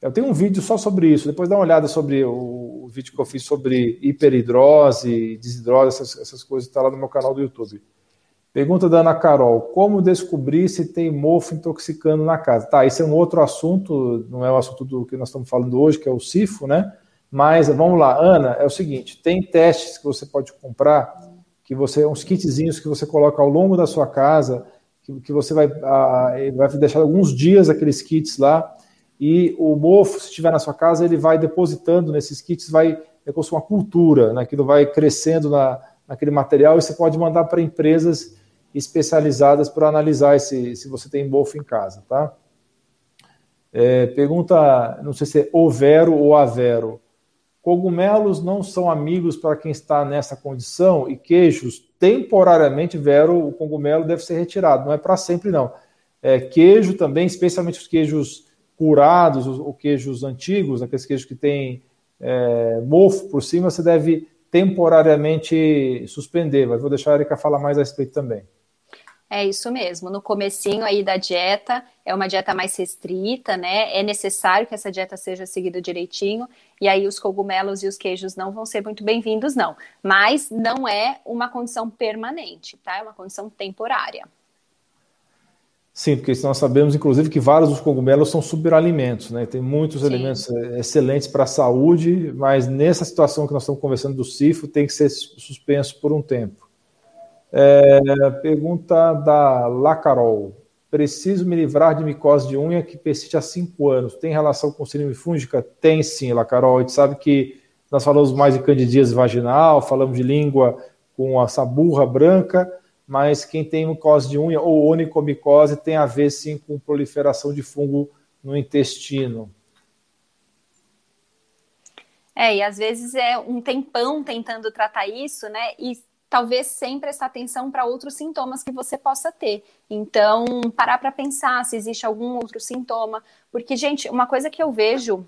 eu tenho um vídeo só sobre isso, depois dá uma olhada sobre o, vídeo que eu fiz sobre hiperidrose, desidrose, essas, essas coisas, está lá no meu canal do YouTube. Pergunta da Ana Carol: Como descobrir se tem mofo intoxicando na casa? Tá, esse é um outro assunto, não é o assunto do que nós estamos falando hoje, que é o CIFO, né? Mas vamos lá, Ana, é o seguinte: tem testes que você pode comprar, que você, uns kitzinhos que você coloca ao longo da sua casa, que, que você vai, ah, vai deixar alguns dias aqueles kits lá e o mofo, se estiver na sua casa, ele vai depositando nesses kits, vai é como se uma cultura, né? aquilo vai crescendo na, naquele material e você pode mandar para empresas especializadas para analisar esse, se você tem mofo em casa, tá? É, pergunta, não sei se é overo ou avero. Cogumelos não são amigos para quem está nessa condição e queijos, temporariamente, vero, o cogumelo deve ser retirado, não é para sempre não. É, queijo também, especialmente os queijos curados, ou queijos antigos, aqueles queijos que têm é, mofo por cima, você deve temporariamente suspender. Mas vou deixar a Erika falar mais a respeito também. É isso mesmo. No comecinho aí da dieta, é uma dieta mais restrita, né? É necessário que essa dieta seja seguida direitinho, e aí os cogumelos e os queijos não vão ser muito bem-vindos, não. Mas não é uma condição permanente, tá? É uma condição temporária. Sim, porque nós sabemos, inclusive, que vários dos cogumelos são superalimentos, né? Tem muitos Sim. elementos é, excelentes para a saúde, mas nessa situação que nós estamos conversando do CIFO, tem que ser suspenso por um tempo. É, pergunta da Lacarol. Preciso me livrar de micose de unha que persiste há cinco anos. Tem relação com síndrome fúngica? Tem sim, Lacarol. A gente sabe que nós falamos mais de candidíase vaginal, falamos de língua com essa burra branca, mas quem tem micose de unha ou onicomicose tem a ver sim com proliferação de fungo no intestino. É, e às vezes é um tempão tentando tratar isso, né? E talvez sem prestar atenção para outros sintomas que você possa ter. Então, parar para pensar se existe algum outro sintoma. Porque, gente, uma coisa que eu vejo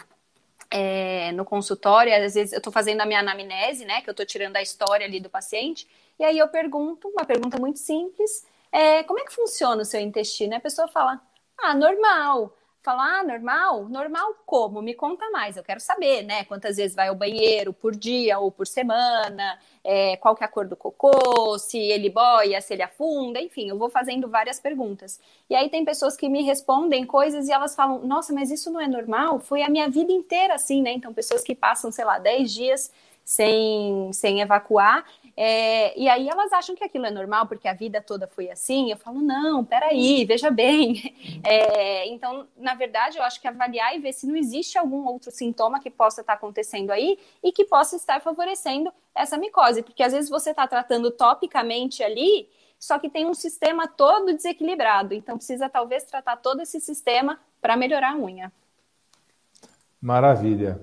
é, no consultório, às vezes eu estou fazendo a minha anamnese, né? Que eu estou tirando a história ali do paciente, e aí eu pergunto, uma pergunta muito simples, é, como é que funciona o seu intestino? A pessoa fala, ah, normal. Fala, ah, normal? Normal como? Me conta mais, eu quero saber, né? Quantas vezes vai ao banheiro por dia ou por semana, é, qual que é a cor do cocô, se ele boia, se ele afunda, enfim, eu vou fazendo várias perguntas. E aí tem pessoas que me respondem coisas e elas falam, nossa, mas isso não é normal? Foi a minha vida inteira assim, né? Então, pessoas que passam, sei lá, 10 dias sem, sem evacuar é, e aí elas acham que aquilo é normal porque a vida toda foi assim. Eu falo, não, peraí, veja bem. <laughs> É, então, na verdade, eu acho que avaliar e ver se não existe algum outro sintoma que possa estar acontecendo aí e que possa estar favorecendo essa micose. Porque às vezes você está tratando topicamente ali, só que tem um sistema todo desequilibrado. Então, precisa talvez tratar todo esse sistema para melhorar a unha. Maravilha.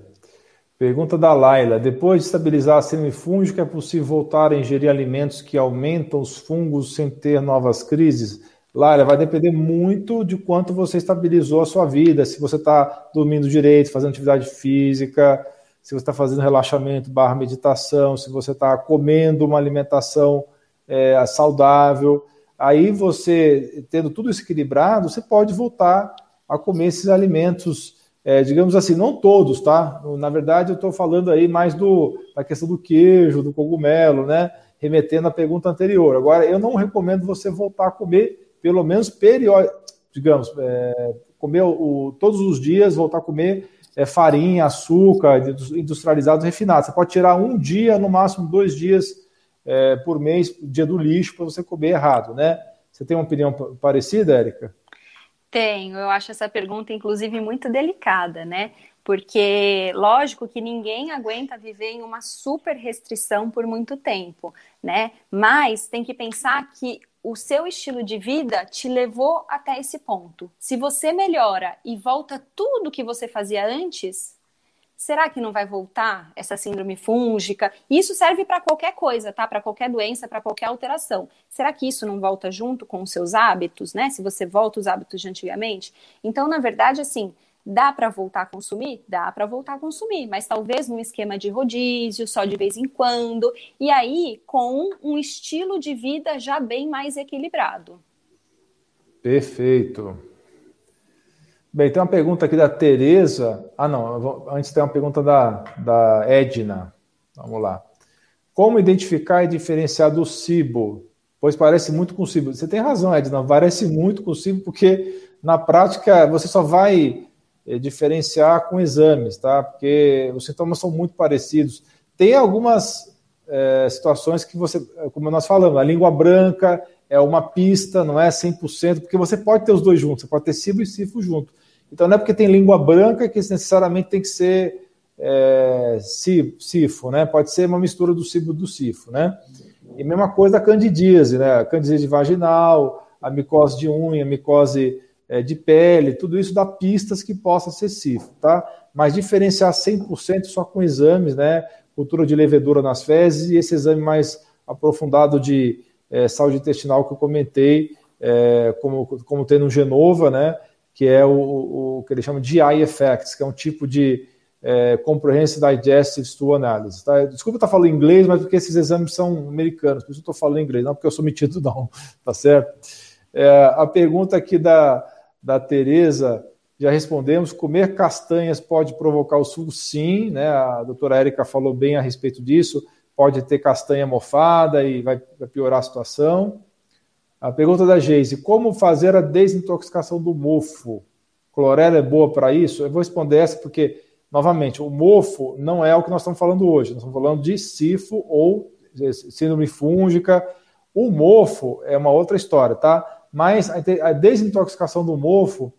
Pergunta da Laila: depois de estabilizar a síndrome fúngica, é possível voltar a ingerir alimentos que aumentam os fungos sem ter novas crises? Laila, vai depender muito de quanto você estabilizou a sua vida, se você está dormindo direito, fazendo atividade física, se você está fazendo relaxamento barra meditação, se você está comendo uma alimentação é, saudável. Aí você, tendo tudo isso equilibrado, você pode voltar a comer esses alimentos, é, digamos assim, não todos, tá? Na verdade, eu estou falando aí mais do, da questão do queijo, do cogumelo, né? Remetendo à pergunta anterior. Agora, eu não recomendo você voltar a comer, pelo menos periódico, digamos, é, comer o, todos os dias, voltar a comer é, farinha, açúcar, industrializados refinados. Você pode tirar um dia, no máximo dois dias é, por mês, dia do lixo, para você comer errado, né? Você tem uma opinião parecida, Érica? Tenho, eu acho essa pergunta, inclusive, muito delicada, né? Porque, lógico que ninguém aguenta viver em uma super restrição por muito tempo, né? Mas tem que pensar que o seu estilo de vida te levou até esse ponto. Se você melhora e volta tudo que você fazia antes, será que não vai voltar essa síndrome fúngica? Isso serve para qualquer coisa, tá? Para qualquer doença, para qualquer alteração. Será que isso não volta junto com os seus hábitos, né? Se você volta os hábitos de antigamente? Então, na verdade, assim, Dá para voltar a consumir? Dá para voltar a consumir, mas talvez num esquema de rodízio, só de vez em quando, e aí com um estilo de vida já bem mais equilibrado. Perfeito. Bem, tem uma pergunta aqui da Tereza. Ah, não, antes tem uma pergunta da, da Edna. Vamos lá. Como identificar e diferenciar do cibo? Pois parece muito com o cibo. Você tem razão, Edna, parece muito com o cibo, porque na prática você só vai é, diferenciar com exames, tá? Porque os sintomas são muito parecidos. Tem algumas é, situações que você, como nós falamos, a língua branca é uma pista, não é 100%, porque você pode ter os dois juntos, você pode ter cibo e cifo junto. Então não é porque tem língua branca que necessariamente tem que ser é, cifo, né? Pode ser uma mistura do cibo do cifo, né? E mesma coisa a candidíase, né? A candidíase vaginal, a micose de unha, a micose é, de pele, tudo isso dá pistas que possa ser cifo, tá? Mas diferenciar 100% só com exames, né? Cultura de levedura nas fezes e esse exame mais aprofundado de é, saúde intestinal que eu comentei, é, como, como tem no Genova, né? Que é o, o que ele chama de GI Effects, que é um tipo de é, Comprehensive Digestive Stool Analysis. Tá? Desculpa estar falando inglês, mas porque esses exames são americanos, por isso eu estou falando inglês, não porque eu sou metido, não, <laughs> tá certo? É, a pergunta aqui da, da Tereza, já respondemos. Comer castanhas pode provocar o sul? Sim, né? A doutora Érica falou bem a respeito disso. Pode ter castanha mofada e vai, vai piorar a situação. A pergunta da Geise: como fazer a desintoxicação do mofo? Clorela é boa para isso? Eu vou responder essa porque, novamente, o mofo não é o que nós estamos falando hoje. Nós estamos falando de sifo ou síndrome fúngica. O mofo é uma outra história, tá? mas a desintoxicação do mofo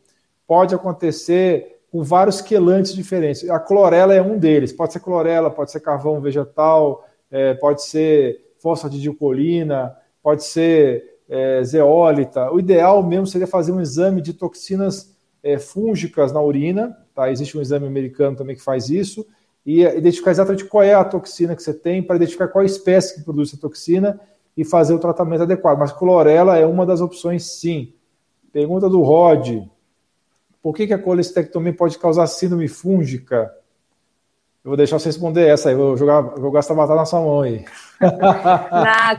pode acontecer com vários quelantes diferentes. A clorela é um deles. Pode ser clorela, pode ser carvão vegetal, é, pode ser fosfatidilcolina, pode ser é, zeólita. O ideal mesmo seria fazer um exame de toxinas é, fúngicas na urina. Tá? Existe um exame americano também que faz isso. E identificar exatamente qual é a toxina que você tem, para identificar qual espécie que produz essa toxina e fazer o tratamento adequado. Mas clorela é uma das opções, sim. Pergunta do Rod: por que, que a colestectomia pode causar síndrome fúngica? Eu vou deixar você responder essa aí, vou jogar, vou gastar batata na sua mão aí. <laughs> Na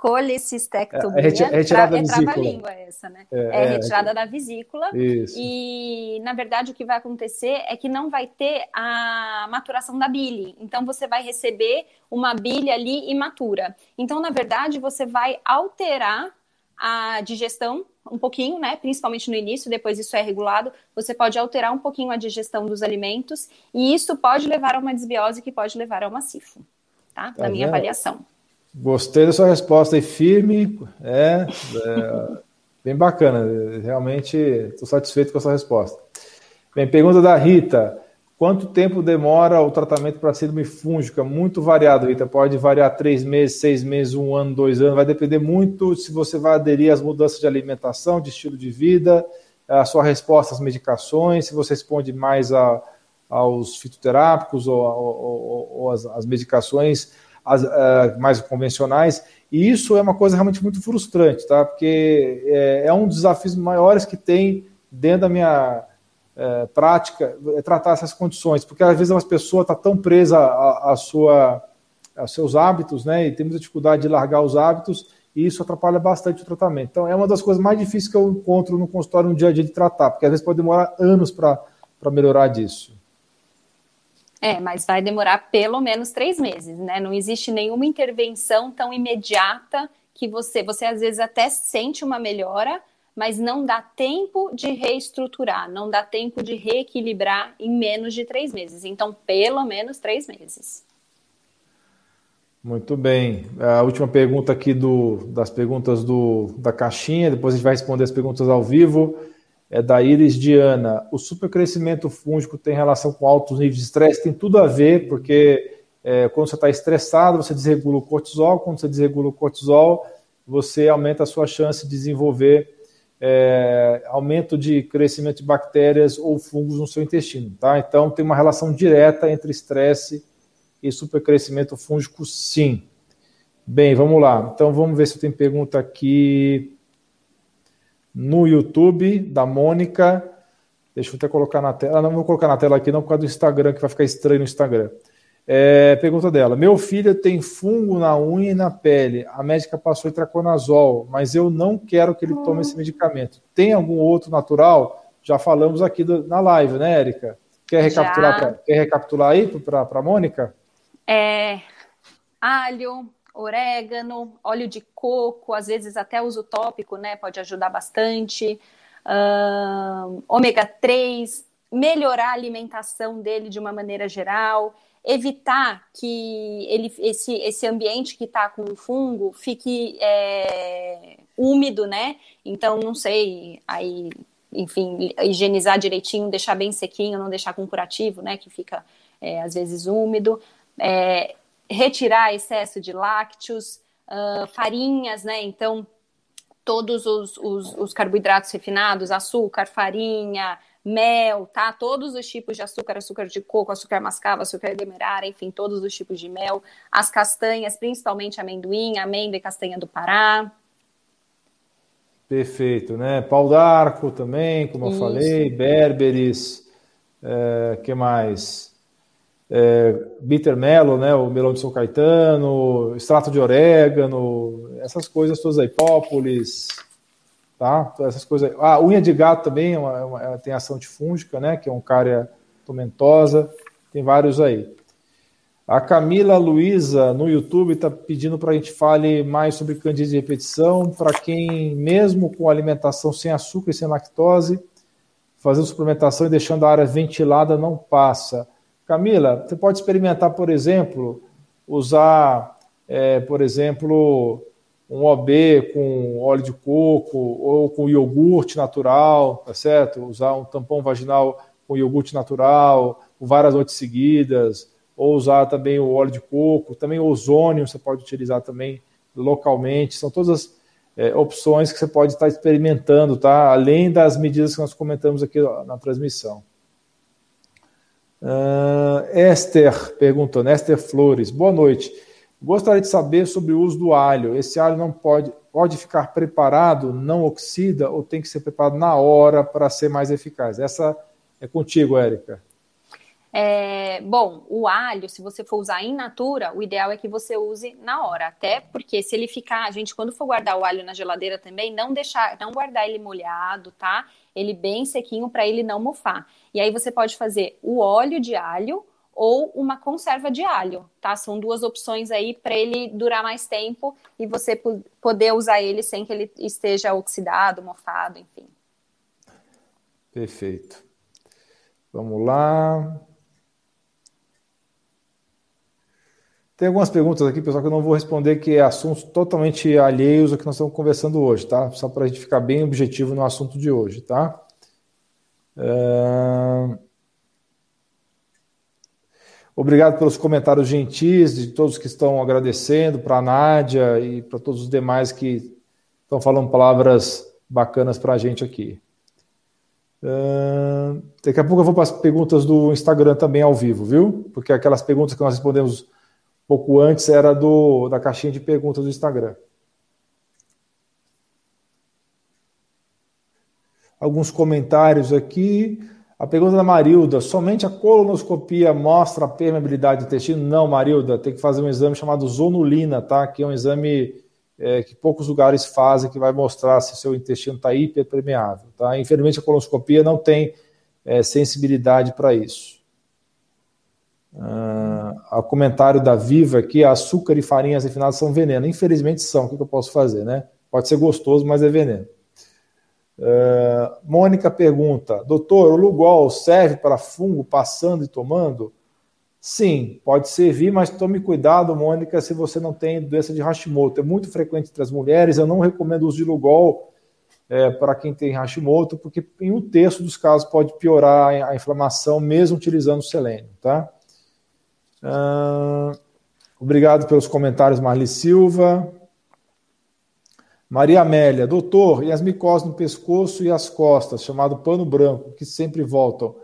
colicistectomia é, é retirada é, da vesícula. trava-língua essa, né? É, é, é retirada é, da vesícula. Isso. E, na verdade, o que vai acontecer é que não vai ter a maturação da bile. Então, você vai receber uma bile ali imatura. Então, na verdade, você vai alterar a digestão um pouquinho, né? Principalmente no início, depois isso é regulado. Você pode alterar um pouquinho a digestão dos alimentos e isso pode levar a uma desbiose que pode levar a uma cifo, tá? Na minha avaliação. Gostei da sua resposta aí, firme, é, é bem bacana, realmente estou satisfeito com a sua resposta. Bem, pergunta da Rita, quanto tempo demora o tratamento para síndrome fúngica? Muito variado, Rita, pode variar três meses, seis meses, um ano, dois anos, vai depender muito se você vai aderir às mudanças de alimentação, de estilo de vida, a sua resposta às medicações, se você responde mais a, aos fitoterápicos ou, as medicações, as, uh, mais convencionais, e isso é uma coisa realmente muito frustrante, tá? Porque é, é um dos desafios maiores que tem dentro da minha é, prática, é tratar essas condições, porque às vezes uma pessoa está tão presa à sua os seus hábitos, né? E tem muita dificuldade de largar os hábitos e isso atrapalha bastante o tratamento. Então, é uma das coisas mais difíceis que eu encontro no consultório no dia a dia de tratar, porque às vezes pode demorar anos para melhorar disso. É, mas vai demorar pelo menos três meses, né? Não existe nenhuma intervenção tão imediata que você, você às vezes até sente uma melhora, mas não dá tempo de reestruturar, não dá tempo de reequilibrar em menos de três meses. Então, pelo menos três meses. Muito bem. A última pergunta aqui do, das perguntas do, da caixinha, depois a gente vai responder as perguntas ao vivo, é da Iris Diana. O supercrescimento fúngico tem relação com altos níveis de estresse? Tem tudo a ver, porque é, quando você está estressado, você desregula o cortisol, quando você desregula o cortisol, você aumenta a sua chance de desenvolver é, aumento de crescimento de bactérias ou fungos no seu intestino. Tá? Então, tem uma relação direta entre estresse e supercrescimento fúngico, sim. Bem, vamos lá. Então vamos ver se tem pergunta aqui no YouTube da Mônica. Deixa eu até colocar na tela. Ah, não vou colocar na tela aqui, não, por causa do Instagram, que vai ficar estranho no Instagram. É, pergunta dela: Meu filho tem fungo na unha e na pele. A médica passou itraconazol, mas eu não quero que ele tome esse medicamento. Tem algum outro natural? Já falamos aqui do, na live, né, Érica? Quer recapitular, pra, quer recapitular aí para a Mônica? É, alho, orégano, óleo de coco, às vezes até uso tópico, né? Pode ajudar bastante. Uh, ômega 3, melhorar a alimentação dele de uma maneira geral, evitar que ele, esse, esse ambiente que está com o fungo fique é, úmido, né? Então, não sei, aí, enfim, higienizar direitinho, deixar bem sequinho, não deixar com curativo, né? Que fica é, às vezes úmido é, retirar excesso de lácteos, uh, farinhas, né? Então, todos os, os, os, carboidratos refinados, açúcar, farinha, mel, tá? Todos os tipos de açúcar, açúcar de coco, açúcar mascavo, açúcar demerara, enfim, todos os tipos de mel. As castanhas, principalmente amendoim, amêndoa e castanha do Pará. Perfeito, né? Pau d'arco também, como Isso. eu falei, berberis, é, que mais? É, bitter melon, né, o melão de São Caetano, extrato de orégano, essas coisas todas aí, própolis, tá? Essas coisas. Aí. Ah, unha de gato também é uma, é uma, tem ação antifúngica, né, que é um cária tomentosa, tem vários aí. A Camila Luiza no YouTube está pedindo para a gente fale mais sobre candida de repetição, para quem, mesmo com alimentação sem açúcar e sem lactose, fazendo suplementação e deixando a área ventilada não passa. Camila, você pode experimentar, por exemplo, usar, é, por exemplo, um OB com óleo de coco ou com iogurte natural, tá certo? Usar um tampão vaginal com iogurte natural, várias noites seguidas, ou usar também o óleo de coco, também o ozônio você pode utilizar também localmente. São todas as é, opções que você pode estar experimentando, tá? Além das medidas que nós comentamos aqui na transmissão. Uh, Esther perguntou, Esther Flores, boa noite. Gostaria de saber sobre o uso do alho. Esse alho não pode, pode ficar preparado, não oxida, ou tem que ser preparado na hora para ser mais eficaz? Essa é contigo, Érica. É, bom, o alho, se você for usar in natura, o ideal é que você use na hora, até porque se ele ficar, a gente quando for guardar o alho na geladeira também, não deixar, não guardar ele molhado, tá? Ele bem sequinho para ele não mofar. E aí você pode fazer o óleo de alho ou uma conserva de alho, tá? São duas opções aí para ele durar mais tempo e você poder usar ele sem que ele esteja oxidado, mofado, enfim. Perfeito. Vamos lá. Tem algumas perguntas aqui, pessoal, que eu não vou responder, que é assuntos totalmente alheios ao que nós estamos conversando hoje, tá? Só para a gente ficar bem objetivo no assunto de hoje, tá? É... Obrigado pelos comentários gentis de todos que estão agradecendo, para a Nádia e para todos os demais que estão falando palavras bacanas para a gente aqui. Uh, daqui a pouco eu vou para as perguntas do Instagram também ao vivo, viu? Porque aquelas perguntas que nós respondemos pouco antes era do da caixinha de perguntas do Instagram. Alguns comentários aqui. A pergunta da Marilda: somente a colonoscopia mostra a permeabilidade do intestino? Não, Marilda, tem que fazer um exame chamado zonulina, tá? Que é um exame é, que poucos lugares fazem, que vai mostrar se seu intestino está hiperpermeável, tá? Infelizmente, a colonoscopia não tem é, sensibilidade para isso. Uh, o comentário da Viva aqui: açúcar e farinhas refinadas são veneno. Infelizmente são, o que eu posso fazer, né? Pode ser gostoso, mas é veneno. Uh, Mônica pergunta: Doutor, o Lugol serve para fungo passando e tomando? Sim, pode servir, mas tome cuidado, Mônica, se você não tem doença de Hashimoto. É muito frequente entre as mulheres. Eu não recomendo o uso de Lugol é, para quem tem Hashimoto, porque em um terço dos casos pode piorar a inflamação, mesmo utilizando o selênio, tá? Uh, obrigado pelos comentários, Marli Silva. Maria Amélia, doutor, e as micoses no pescoço e as costas, chamado pano branco, que sempre voltam,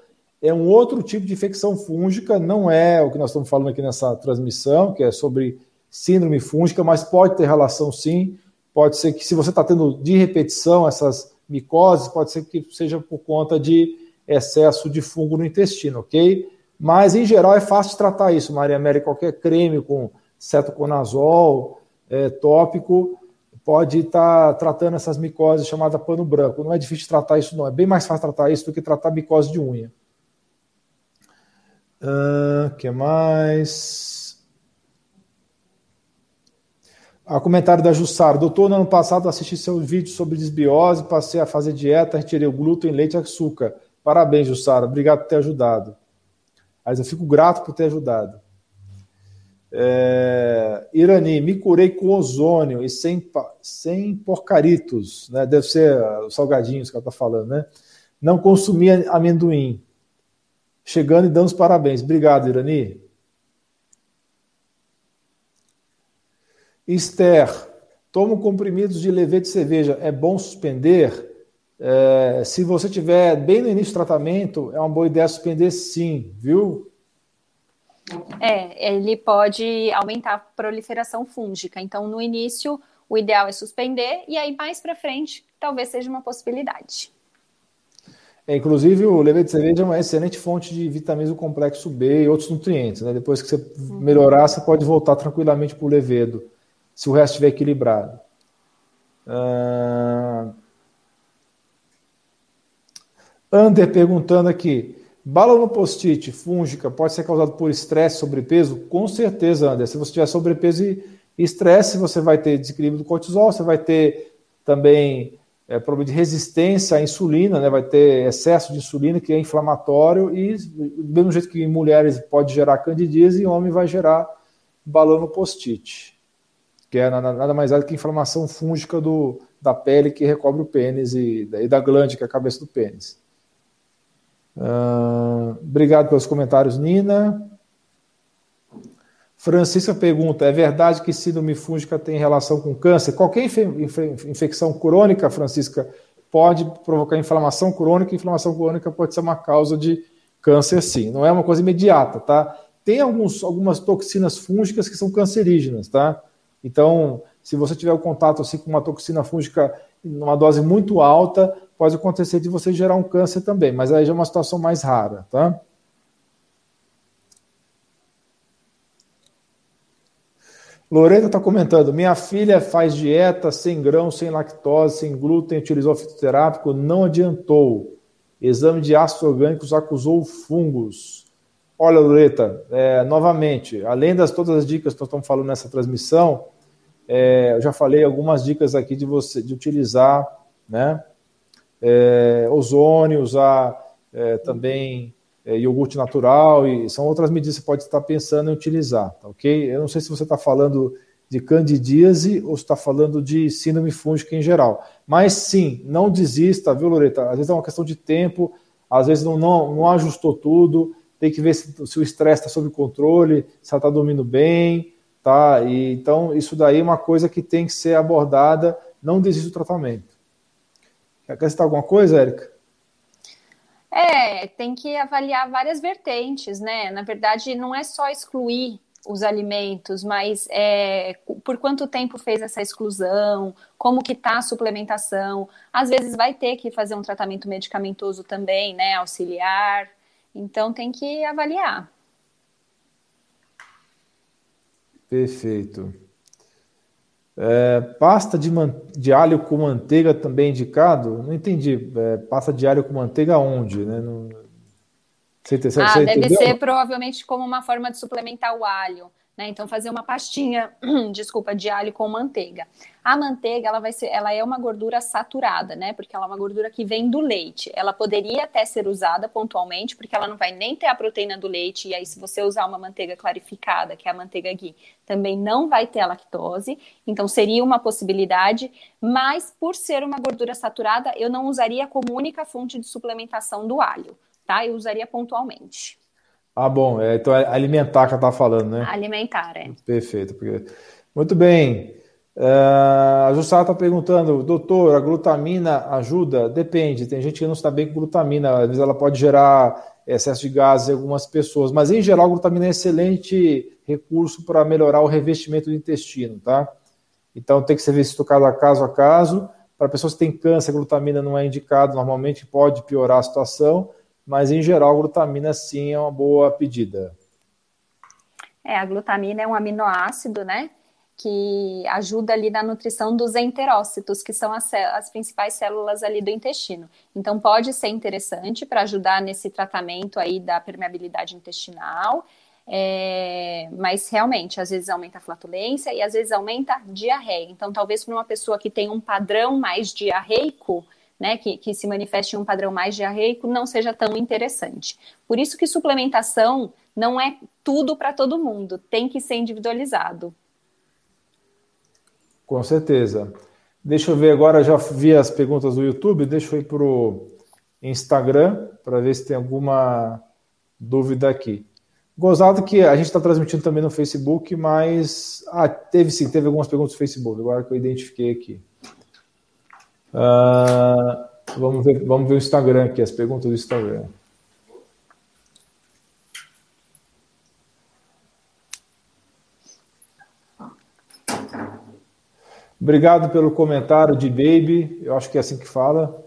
é um outro tipo de infecção fúngica, não é o que nós estamos falando aqui nessa transmissão, que é sobre síndrome fúngica, mas pode ter relação sim. Pode ser que, se você está tendo de repetição essas micoses, pode ser que seja por conta de excesso de fungo no intestino, ok? Mas, em geral, é fácil de tratar isso, Maria Amélia. Qualquer creme com cetoconazol é, tópico pode estar tá tratando essas micoses chamada pano branco. Não é difícil tratar isso, não. É bem mais fácil tratar isso do que tratar micose de unha. O uh, que mais? A comentário da Jussara. Doutor, no ano passado assisti seu vídeo sobre desbiose, passei a fazer dieta, retirei o glúten, leite e açúcar. Parabéns, Jussara. Obrigado por ter ajudado. Mas eu fico grato por ter ajudado. É, Irani, me curei com ozônio e sem, sem porcaritos, né? Deve ser os salgadinhos que ela está falando, né? Não consumia amendoim. Chegando e dando os parabéns. Obrigado, Irani. Esther, tomo comprimidos de levete de cerveja. É bom suspender? É, se você tiver bem no início do tratamento, é uma boa ideia suspender sim, viu? É, ele pode aumentar a proliferação fúngica. Então, no início, o ideal é suspender, e aí mais para frente, talvez seja uma possibilidade. É, inclusive, o leite de cerveja é uma excelente fonte de vitaminas do complexo B e outros nutrientes. Né? Depois que você uhum. melhorar, você pode voltar tranquilamente para o levedo, se o resto estiver equilibrado. Uh... Ander perguntando aqui: Bala no post-it fúngica pode ser causado por estresse, sobrepeso? Com certeza, André. Se você tiver sobrepeso e estresse, você vai ter desequilíbrio do cortisol, você vai ter também é, problema de resistência à insulina, né? vai ter excesso de insulina, que é inflamatório, e do mesmo jeito que em mulheres pode gerar candidíase, em homem vai gerar balão post-it, que é nada mais é do que inflamação fúngica do, da pele que recobre o pênis e, e da glande, que é a cabeça do pênis. Uh, obrigado pelos comentários, Nina. Francisca pergunta: é verdade que síndrome fúngica tem relação com câncer? Qualquer infe infecção crônica, Francisca, pode provocar inflamação crônica. Inflamação crônica pode ser uma causa de câncer, sim. Não é uma coisa imediata, tá? Tem alguns, algumas toxinas fúngicas que são cancerígenas, tá? Então, se você tiver o um contato assim com uma toxina fúngica numa dose muito alta, pode acontecer de você gerar um câncer também, mas aí já é uma situação mais rara, tá? Lorena está comentando: minha filha faz dieta sem grão, sem lactose, sem glúten, utilizou fitoterápico, não adiantou. Exame de ácidos orgânicos acusou fungos. Olha, Loreta, é, novamente, além das todas as dicas que nós estamos falando nessa transmissão, é, eu já falei algumas dicas aqui de você de utilizar, né? É, ozônio, usar é, também é, iogurte natural, e são outras medidas que você pode estar pensando em utilizar, tá ok? Eu não sei se você está falando de candidíase ou está falando de síndrome fúngica em geral. Mas sim, não desista, viu, Loreta? Às vezes é uma questão de tempo, às vezes não, não, não ajustou tudo, tem que ver se, se o estresse está sob controle, se ela está dormindo bem, tá? E, então, isso daí é uma coisa que tem que ser abordada, não desista do tratamento. Quer acrescentar alguma coisa, Érica? É, tem que avaliar várias vertentes, né? Na verdade, não é só excluir os alimentos, mas é, por quanto tempo fez essa exclusão, como que está a suplementação. Às vezes vai ter que fazer um tratamento medicamentoso também, né, auxiliar. Então tem que avaliar. Perfeito. É, pasta de, de, alho com manteiga também indicado? Não entendi. É, pasta de alho com manteiga onde? Né? Não, você, você, ah, você deve entendeu? ser provavelmente como uma forma de suplementar o alho. Né? Então, fazer uma pastinha, <clears throat> desculpa, de alho com manteiga. A manteiga, ela vai ser, ela é uma gordura saturada, né? Porque ela é uma gordura que vem do leite. Ela poderia até ser usada pontualmente, porque ela não vai nem ter a proteína do leite. E aí, se você usar uma manteiga clarificada, que é a manteiga ghee, também não vai ter a lactose. Então, seria uma possibilidade. Mas, por ser uma gordura saturada, eu não usaria como única fonte de suplementação do alho tá? Eu usaria pontualmente. Ah, bom. É, então é alimentar que ela está falando, né? Alimentar, é. Perfeito. Porque... Muito bem. Uh, a Jussara está perguntando, doutor, a glutamina ajuda? Depende. Tem gente que não está bem com glutamina. Às vezes ela pode gerar excesso de gases em algumas pessoas. Mas, em geral, a glutamina é um excelente recurso para melhorar o revestimento do intestino, tá? Então, tem que ser visto caso a caso a caso. Para pessoas que têm câncer, a glutamina não é indicado. Normalmente pode piorar a situação mas em geral glutamina sim é uma boa pedida. É, a glutamina é um aminoácido, né? Que ajuda ali na nutrição dos enterócitos, que são as, as principais células ali do intestino. Então, pode ser interessante para ajudar nesse tratamento aí da permeabilidade intestinal, é, mas realmente, às vezes aumenta a flatulência e às vezes aumenta a diarreia. Então, talvez para uma pessoa que tem um padrão mais diarreico, né, que, que se manifeste em um padrão mais diarreico, não seja tão interessante. Por isso que suplementação não é tudo para todo mundo, tem que ser individualizado. Com certeza. Deixa eu ver agora, já vi as perguntas do YouTube, deixa eu ir para o Instagram para ver se tem alguma dúvida aqui. Gozado que a gente está transmitindo também no Facebook, mas. Ah, teve sim, teve algumas perguntas no Facebook, agora que eu identifiquei aqui. Uh, vamos, ver, vamos ver o Instagram aqui, as perguntas do Instagram. Obrigado pelo comentário de Baby, eu acho que é assim que fala.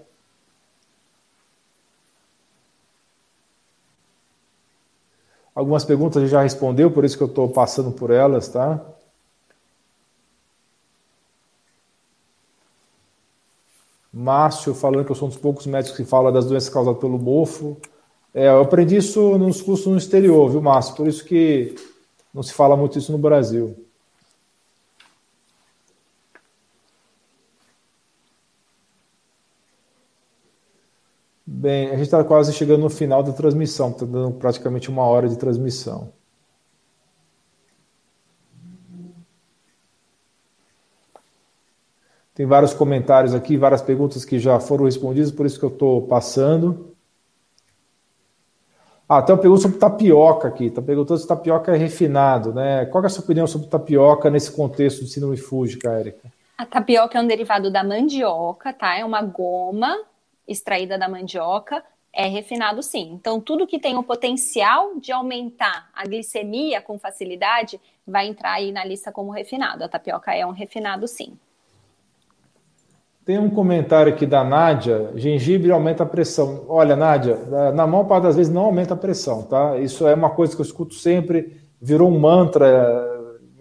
Algumas perguntas já respondeu, por isso que eu estou passando por elas, tá? Márcio falando que eu sou um dos poucos médicos que fala das doenças causadas pelo mofo. É, eu aprendi isso nos cursos no exterior, viu, Márcio? Por isso que não se fala muito isso no Brasil. Bem, a gente está quase chegando no final da transmissão, está dando praticamente uma hora de transmissão. Tem vários comentários aqui, várias perguntas que já foram respondidas, por isso que eu estou passando. Ah, tem uma pergunta sobre tapioca aqui. Está perguntando se tapioca é refinado, né? Qual é a sua opinião sobre tapioca nesse contexto de síndrome fúngica, Érica? A tapioca é um derivado da mandioca, tá? É uma goma extraída da mandioca, é refinado sim. Então, tudo que tem o potencial de aumentar a glicemia com facilidade vai entrar aí na lista como refinado. A tapioca é um refinado sim. Tem um comentário aqui da Nádia: gengibre aumenta a pressão. Olha, Nádia, na maior parte das vezes não aumenta a pressão, tá? Isso é uma coisa que eu escuto sempre, virou um mantra,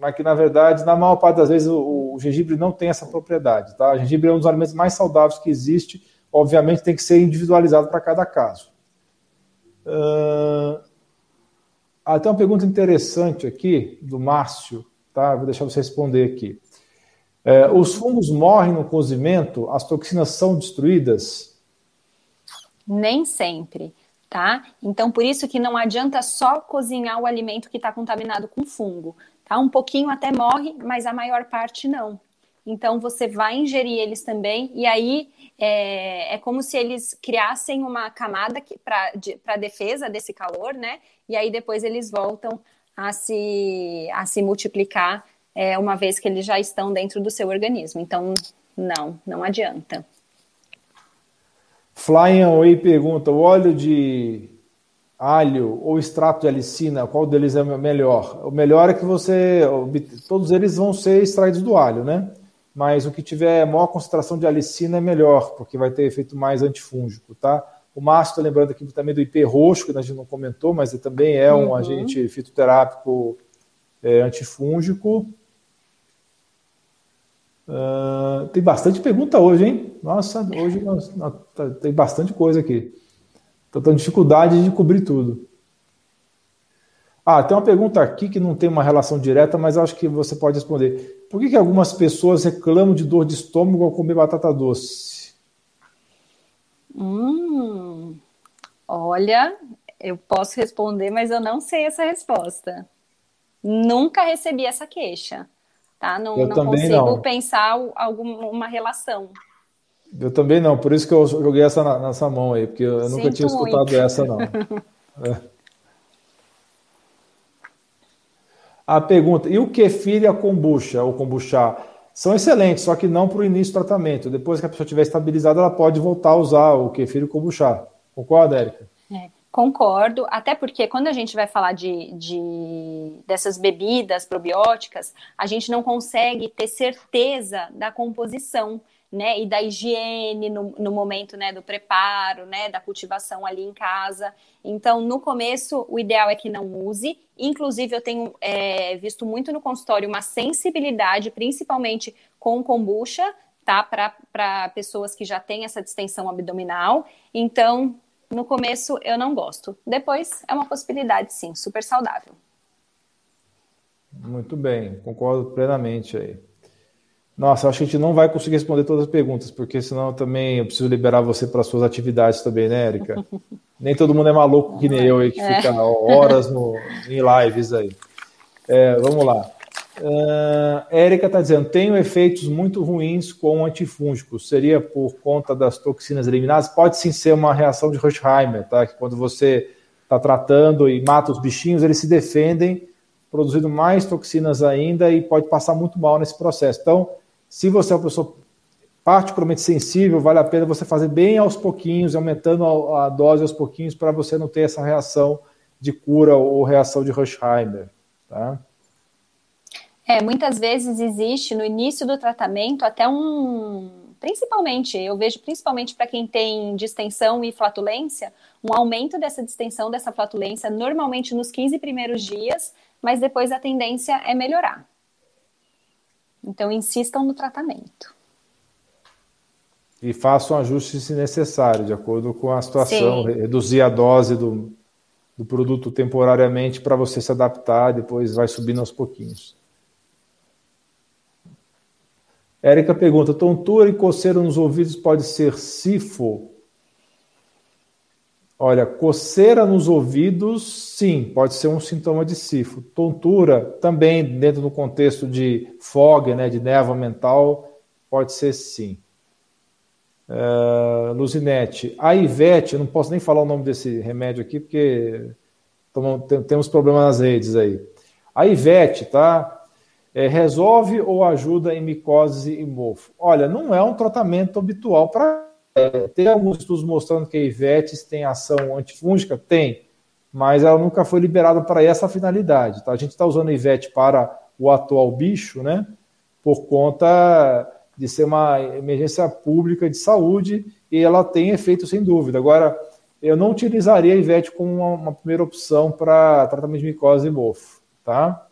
mas que na verdade, na maior parte das vezes, o, o gengibre não tem essa propriedade, tá? O gengibre é um dos alimentos mais saudáveis que existe, obviamente tem que ser individualizado para cada caso. Uh... Ah, tem uma pergunta interessante aqui do Márcio, tá? Vou deixar você responder aqui. É, os fungos morrem no cozimento? As toxinas são destruídas? Nem sempre, tá? Então, por isso que não adianta só cozinhar o alimento que está contaminado com fungo, tá? Um pouquinho até morre, mas a maior parte não. Então, você vai ingerir eles também, e aí é, é como se eles criassem uma camada para de, defesa desse calor, né? E aí depois eles voltam a se, a se multiplicar é, uma vez que eles já estão dentro do seu organismo. Então, não, não adianta. Flying Away pergunta: o óleo de alho ou extrato de alicina, qual deles é melhor? O melhor é que você. Todos eles vão ser extraídos do alho, né? Mas o que tiver maior concentração de alicina é melhor, porque vai ter efeito mais antifúngico, tá? O mastro, lembrando aqui também do IP roxo, que a gente não comentou, mas também é um uhum. agente fitoterápico é, antifúngico. Uh, tem bastante pergunta hoje, hein? Nossa, hoje nós, nós, tá, tem bastante coisa aqui. Estou tendo dificuldade de cobrir tudo. Ah, tem uma pergunta aqui que não tem uma relação direta, mas acho que você pode responder. Por que, que algumas pessoas reclamam de dor de estômago ao comer batata doce? Hum, olha, eu posso responder, mas eu não sei essa resposta. Nunca recebi essa queixa, tá? Não, não consigo não. pensar alguma relação. Eu também não, por isso que eu joguei essa nessa mão aí, porque eu Sinto nunca tinha escutado muito. essa, não. <laughs> é. A pergunta: e o kefir e a kombucha, ou kombucha, são excelentes, só que não para o início do tratamento. Depois que a pessoa estiver estabilizada, ela pode voltar a usar o kefir e o kombucha. Concorda, Érica? É, concordo, até porque quando a gente vai falar de, de, dessas bebidas probióticas, a gente não consegue ter certeza da composição né, e da higiene no, no momento, né, do preparo, né, da cultivação ali em casa. Então, no começo, o ideal é que não use. Inclusive, eu tenho é, visto muito no consultório uma sensibilidade, principalmente com kombucha, tá, para pessoas que já têm essa distensão abdominal. Então, no começo, eu não gosto. Depois, é uma possibilidade, sim, super saudável. Muito bem, concordo plenamente aí. Nossa, acho que a gente não vai conseguir responder todas as perguntas, porque senão também eu preciso liberar você para suas atividades também, né, Erika? <laughs> Nem todo mundo é maluco que nem eu aí, que fica é. horas no, em lives aí. É, vamos lá. Uh, Érica está dizendo: tenho efeitos muito ruins com antifúngicos. Seria por conta das toxinas eliminadas? Pode sim ser uma reação de Rushheimer, tá? Que quando você está tratando e mata os bichinhos, eles se defendem, produzindo mais toxinas ainda e pode passar muito mal nesse processo. Então, se você é uma pessoa particularmente sensível, vale a pena você fazer bem aos pouquinhos, aumentando a, a dose aos pouquinhos, para você não ter essa reação de cura ou reação de Rushheimer. Tá? É, muitas vezes existe no início do tratamento até um. Principalmente, eu vejo principalmente para quem tem distensão e flatulência, um aumento dessa distensão, dessa flatulência, normalmente nos 15 primeiros dias, mas depois a tendência é melhorar. Então, insistam no tratamento. E façam ajustes se necessário, de acordo com a situação. Sim. Reduzir a dose do, do produto temporariamente para você se adaptar, depois vai subindo aos pouquinhos. Érica pergunta: tontura e coceira nos ouvidos pode ser sifo? Olha, coceira nos ouvidos, sim, pode ser um sintoma de sifo. Tontura, também dentro do contexto de fog, né, de névoa mental, pode ser sim. Uh, Luzinete, a Ivete, não posso nem falar o nome desse remédio aqui, porque temos problemas nas redes aí. A Ivete, tá? É, resolve ou ajuda em micose e mofo? Olha, não é um tratamento habitual para é, tem alguns estudos mostrando que a Ivetes tem ação antifúngica? Tem, mas ela nunca foi liberada para essa finalidade. Tá? A gente está usando a Ivete para o atual bicho, né? Por conta de ser uma emergência pública de saúde e ela tem efeito sem dúvida. Agora, eu não utilizaria a Ivete como uma, uma primeira opção para tratamento de micose e mofo, tá?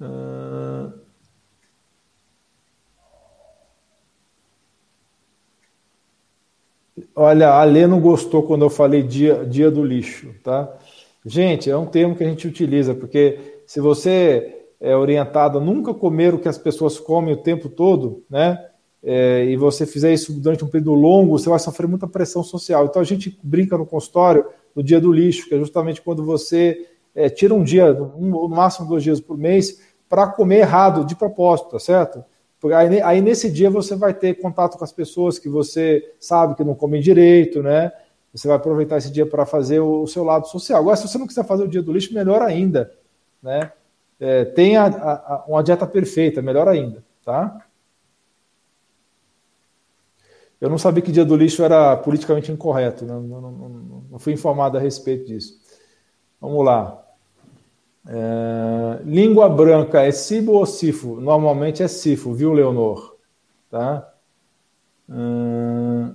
Uh... Olha, a Lê não gostou quando eu falei dia, dia do lixo, tá? Gente, é um termo que a gente utiliza, porque se você é orientado a nunca comer o que as pessoas comem o tempo todo, né? É, e você fizer isso durante um período longo, você vai sofrer muita pressão social. Então a gente brinca no consultório no dia do lixo, que é justamente quando você é, tira um dia, um, no máximo dois dias por mês, para comer errado, de propósito, tá certo? Aí, aí, nesse dia você vai ter contato com as pessoas que você sabe que não comem direito, né? Você vai aproveitar esse dia para fazer o, o, seu lado social. Agora, se você não quiser fazer o dia do lixo, melhor ainda, né? É, tenha a, a, uma dieta perfeita, melhor ainda, tá? Eu não sabia que dia do lixo era politicamente incorreto, né? não, não, não, não, fui informado a respeito disso. Vamos lá. É, língua branca é cibo ou cifo? Normalmente é cifo, viu, Leonor? Tá? Hum,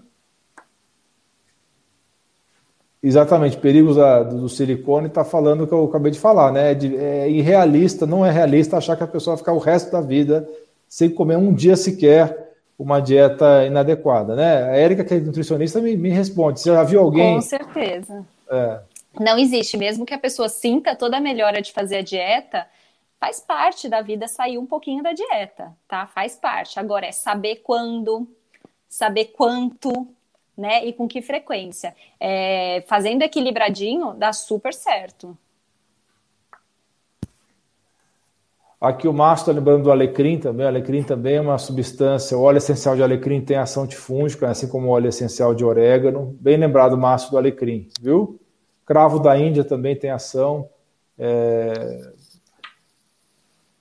exatamente, perigos da, do silicone está falando o que eu acabei de falar, né? É, de, é, irrealista, não é realista achar que a pessoa vai ficar o resto da vida sem comer um dia sequer uma dieta inadequada, né? A Érica, que é nutricionista, me, me responde. Você já viu alguém? Com certeza. É. Não existe, mesmo que a pessoa sinta toda a melhora de fazer a dieta, faz parte da vida sair um pouquinho da dieta, tá? Faz parte. Agora é saber quando, saber quanto, né? E com que frequência. É, fazendo equilibradinho, dá super certo. Aqui o Márcio está lembrando do alecrim também. O alecrim também é uma substância. O óleo essencial de alecrim tem ação antifúngica, assim como o óleo essencial de orégano. Bem lembrado, Márcio, do alecrim, viu? Cravo da Índia também tem ação. É...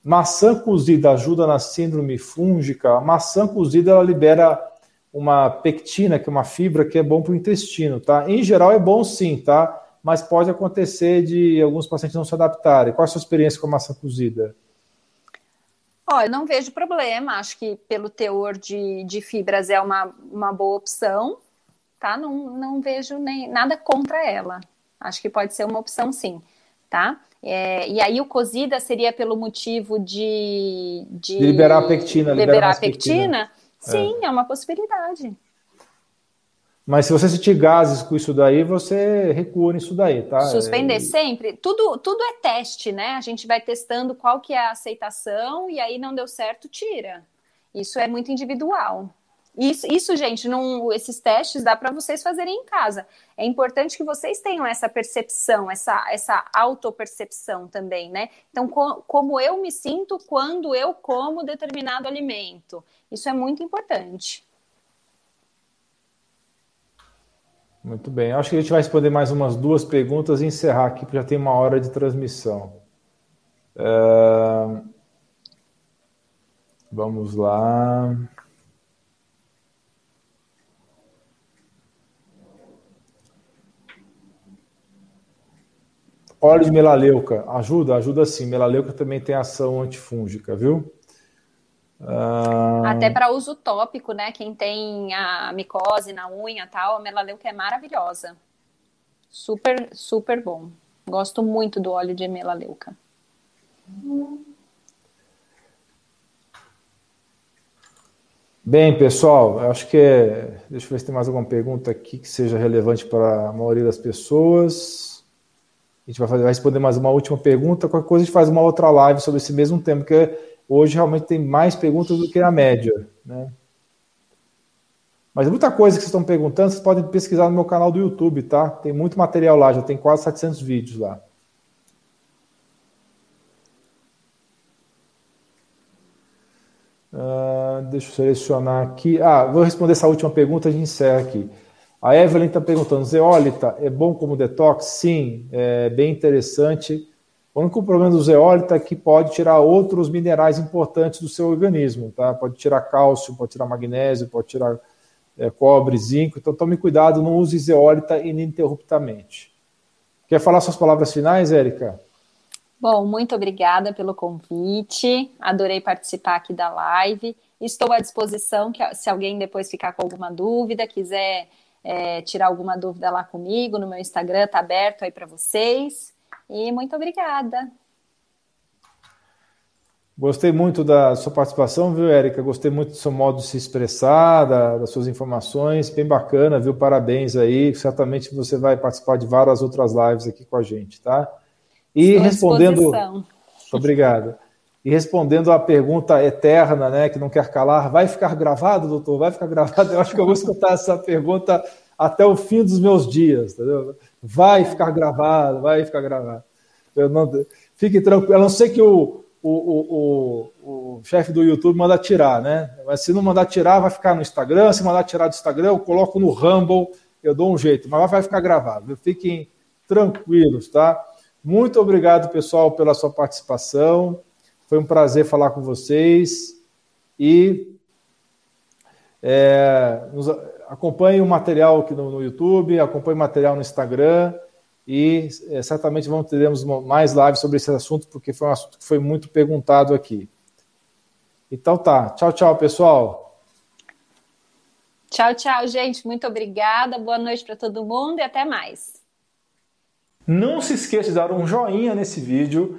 Maçã cozida ajuda na síndrome fúngica. A maçã cozida ela libera uma pectina, que é uma fibra que é bom para o intestino, tá? Em geral é bom sim, tá? Mas pode acontecer de alguns pacientes não se adaptarem. Qual a sua experiência com a maçã cozida? Olha, não vejo problema, acho que pelo teor de, de fibras é uma, uma boa opção, tá? Não, não vejo nem nada contra ela. Acho que pode ser uma opção sim, tá? É, e aí o cozida seria pelo motivo de, de, liberar a pectina. Liberar a pectina? pectina. Sim, é. é uma possibilidade. Mas se você sentir gases com isso daí, você recua nisso daí, tá? Suspender é... sempre. Tudo, tudo é teste, né? A gente vai testando qual que é a aceitação e aí não deu certo, tira. Isso é muito individual. Isso, isso gente, não, esses testes dá para vocês fazerem em casa. É importante que vocês tenham essa percepção, essa, essa autopercepção também, né? Então, co como eu me sinto quando eu como determinado alimento. Isso é muito importante. Muito bem. Acho que a gente vai responder mais umas duas perguntas e encerrar aqui, porque já tem uma hora de transmissão. É... Vamos lá. Óleo de melaleuca, ajuda? Ajuda sim. Melaleuca também tem ação antifúngica, viu? Ah... Até para uso tópico, né? Quem tem a micose na unha tal, a melaleuca é maravilhosa. Super, super bom. Gosto muito do óleo de melaleuca. Bem, pessoal, acho que é... Deixa eu ver se tem mais alguma pergunta aqui que seja relevante para a maioria das pessoas. A gente vai, fazer, vai responder mais uma última pergunta. Qualquer coisa a gente faz uma outra live sobre esse mesmo tema, que é Hoje realmente tem mais perguntas do que a média, né? Mas muita coisa que vocês estão perguntando, vocês podem pesquisar no meu canal do YouTube, tá? Tem muito material lá, já tem quase 700 vídeos lá. Uh, deixa eu selecionar aqui. Ah, vou responder essa última pergunta e a gente encerra aqui. A Evelyn está perguntando: zeólita é bom como detox? Sim, é bem interessante. O único problema do zeólita é que pode tirar outros minerais importantes do seu organismo, tá? Pode tirar cálcio, pode tirar magnésio, pode tirar é, cobre, zinco. Então tome cuidado, não use zeólita ininterruptamente. Quer falar suas palavras finais, Érica? Bom, muito obrigada pelo convite. Adorei participar aqui da live. Estou à disposição que se alguém depois ficar com alguma dúvida, quiser é, tirar alguma dúvida lá comigo, no meu Instagram está aberto aí para vocês. E muito obrigada. Gostei muito da sua participação, viu, Érica? Gostei muito do seu modo de se expressar, da, das suas informações, bem bacana, viu? Parabéns aí. Certamente você vai participar de várias outras lives aqui com a gente, tá? E Estou respondendo. Obrigado. E respondendo à pergunta eterna, né, que não quer calar, vai ficar gravado, doutor? Vai ficar gravado? Eu acho que eu vou escutar essa pergunta até o fim dos meus dias, entendeu? Vai ficar gravado, vai ficar gravado. Não, fique tranquilo, a não ser que o, o, o, o, chefe do YouTube manda tirar, né? Mas se não mandar tirar, vai ficar no Instagram. Se mandar tirar do Instagram, eu coloco no Rumble, eu dou um jeito, mas vai ficar gravado. Fiquem tranquilos, tá? Muito obrigado, pessoal, pela sua participação. Foi um prazer falar com vocês. E É, nos, acompanhe o material aqui no, no, YouTube, acompanhe o material no Instagram e é, certamente vamos teremos mais lives sobre esse assunto, porque foi um assunto que foi muito perguntado aqui. Então tá. Tchau, tchau, pessoal. Tchau, tchau, gente. Muito obrigada. Boa noite para todo mundo e até mais. Não se esqueça de dar um joinha nesse vídeo,